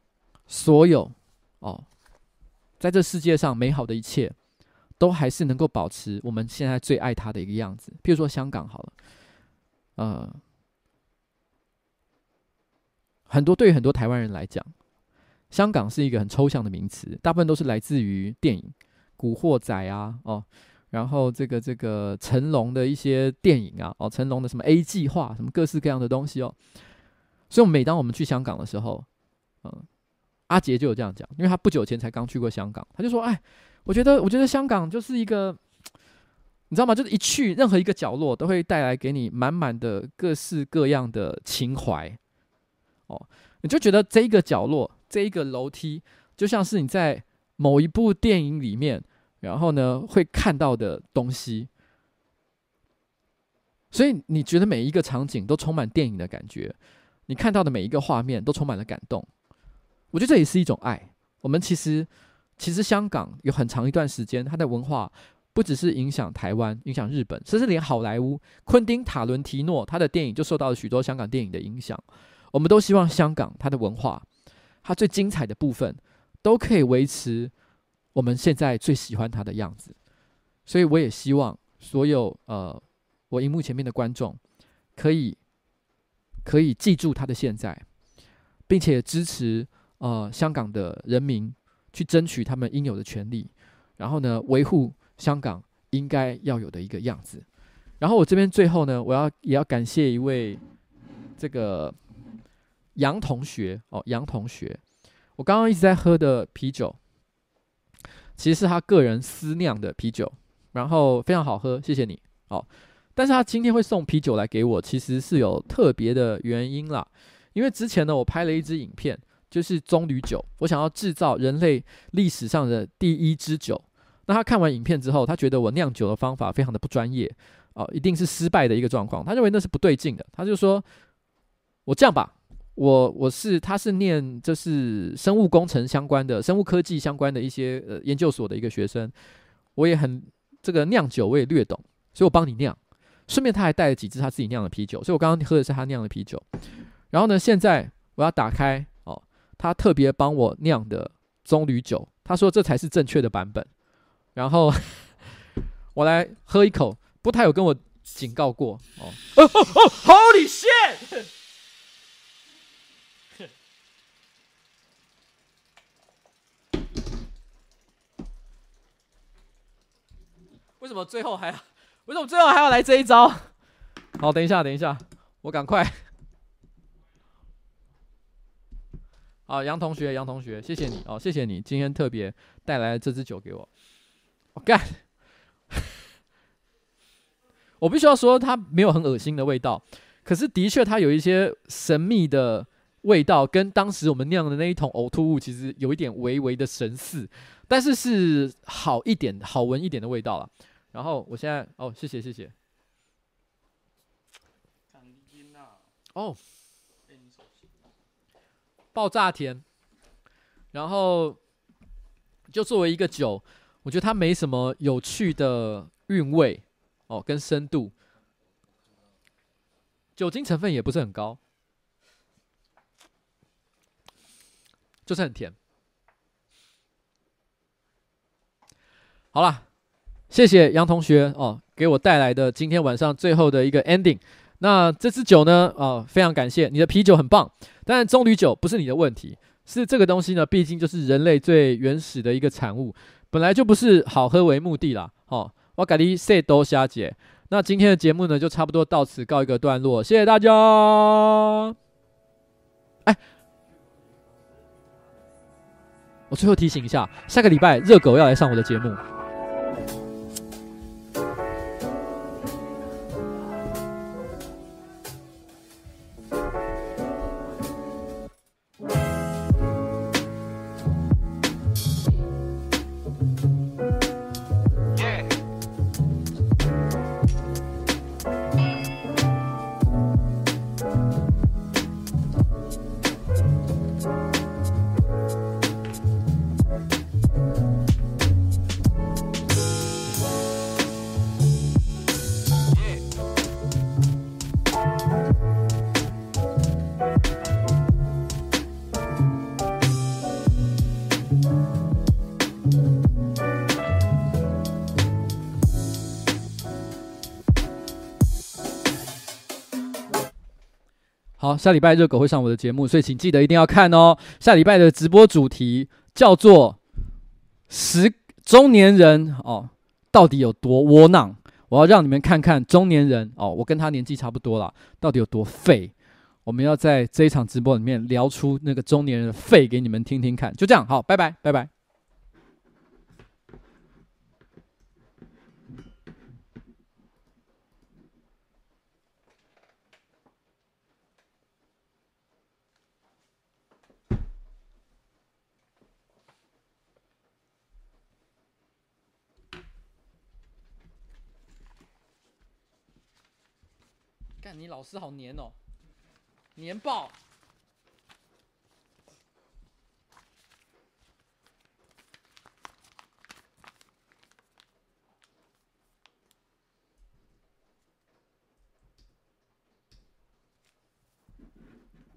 所有哦，在这世界上美好的一切，都还是能够保持我们现在最爱它的一个样子。譬如说香港好了，呃，很多对于很多台湾人来讲，香港是一个很抽象的名词，大部分都是来自于电影《古惑仔》啊，哦，然后这个这个成龙的一些电影啊，哦，成龙的什么 A 计划，什么各式各样的东西哦。所以，每当我们去香港的时候，嗯，阿杰就有这样讲，因为他不久前才刚去过香港，他就说：“哎，我觉得，我觉得香港就是一个，你知道吗？就是一去任何一个角落，都会带来给你满满的各式各样的情怀。哦，你就觉得这一个角落，这一个楼梯，就像是你在某一部电影里面，然后呢会看到的东西。所以，你觉得每一个场景都充满电影的感觉。”你看到的每一个画面都充满了感动，我觉得这也是一种爱。我们其实，其实香港有很长一段时间，它的文化不只是影响台湾、影响日本，甚至连好莱坞，昆汀·塔伦提诺他的电影就受到了许多香港电影的影响。我们都希望香港它的文化，它最精彩的部分，都可以维持我们现在最喜欢它的样子。所以，我也希望所有呃，我荧幕前面的观众。可以可以记住他的现在，并且支持呃香港的人民去争取他们应有的权利，然后呢，维护香港应该要有的一个样子。然后我这边最后呢，我要也要感谢一位这个杨同学哦，杨同学，我刚刚一直在喝的啤酒，其实是他个人私酿的啤酒，然后非常好喝，谢谢你哦。但是他今天会送啤酒来给我，其实是有特别的原因啦。因为之前呢，我拍了一支影片，就是棕榈酒，我想要制造人类历史上的第一支酒。那他看完影片之后，他觉得我酿酒的方法非常的不专业哦，一定是失败的一个状况。他认为那是不对劲的，他就说：“我这样吧，我我是他是念就是生物工程相关的、生物科技相关的一些呃研究所的一个学生，我也很这个酿酒我也略懂，所以我帮你酿。”顺便他还带了几支他自己酿的啤酒，所以我刚刚喝的是他酿的啤酒。然后呢，现在我要打开哦，他特别帮我酿的棕榈酒，他说这才是正确的版本。然后 我来喝一口，不过他有跟我警告过哦。哦哦哦，Holy shit！为什么最后还要？为什么最后还要来这一招？好，等一下，等一下，我赶快。好，杨同学，杨同学，谢谢你哦，谢谢你今天特别带来这支酒给我。我干，我必须要说，它没有很恶心的味道，可是的确它有一些神秘的味道，跟当时我们酿的那一桶呕吐物其实有一点微微的神似，但是是好一点、好闻一点的味道了。然后我现在哦，谢谢谢谢。哦，爆炸甜。然后就作为一个酒，我觉得它没什么有趣的韵味哦，跟深度，酒精成分也不是很高，就是很甜。好了。谢谢杨同学哦，给我带来的今天晚上最后的一个 ending。那这支酒呢，哦，非常感谢你的啤酒很棒，但棕榈酒不是你的问题，是这个东西呢，毕竟就是人类最原始的一个产物，本来就不是好喝为目的啦。哦，我跟你说多谢谢。那今天的节目呢，就差不多到此告一个段落，谢谢大家。哎，我最后提醒一下，下个礼拜热狗要来上我的节目。下礼拜热狗会上我的节目，所以请记得一定要看哦。下礼拜的直播主题叫做“十中年人哦，到底有多窝囊”。我要让你们看看中年人哦，我跟他年纪差不多了，到底有多废。我们要在这一场直播里面聊出那个中年人的废给你们听听看。就这样，好，拜拜，拜拜。你老师好黏哦，黏爆！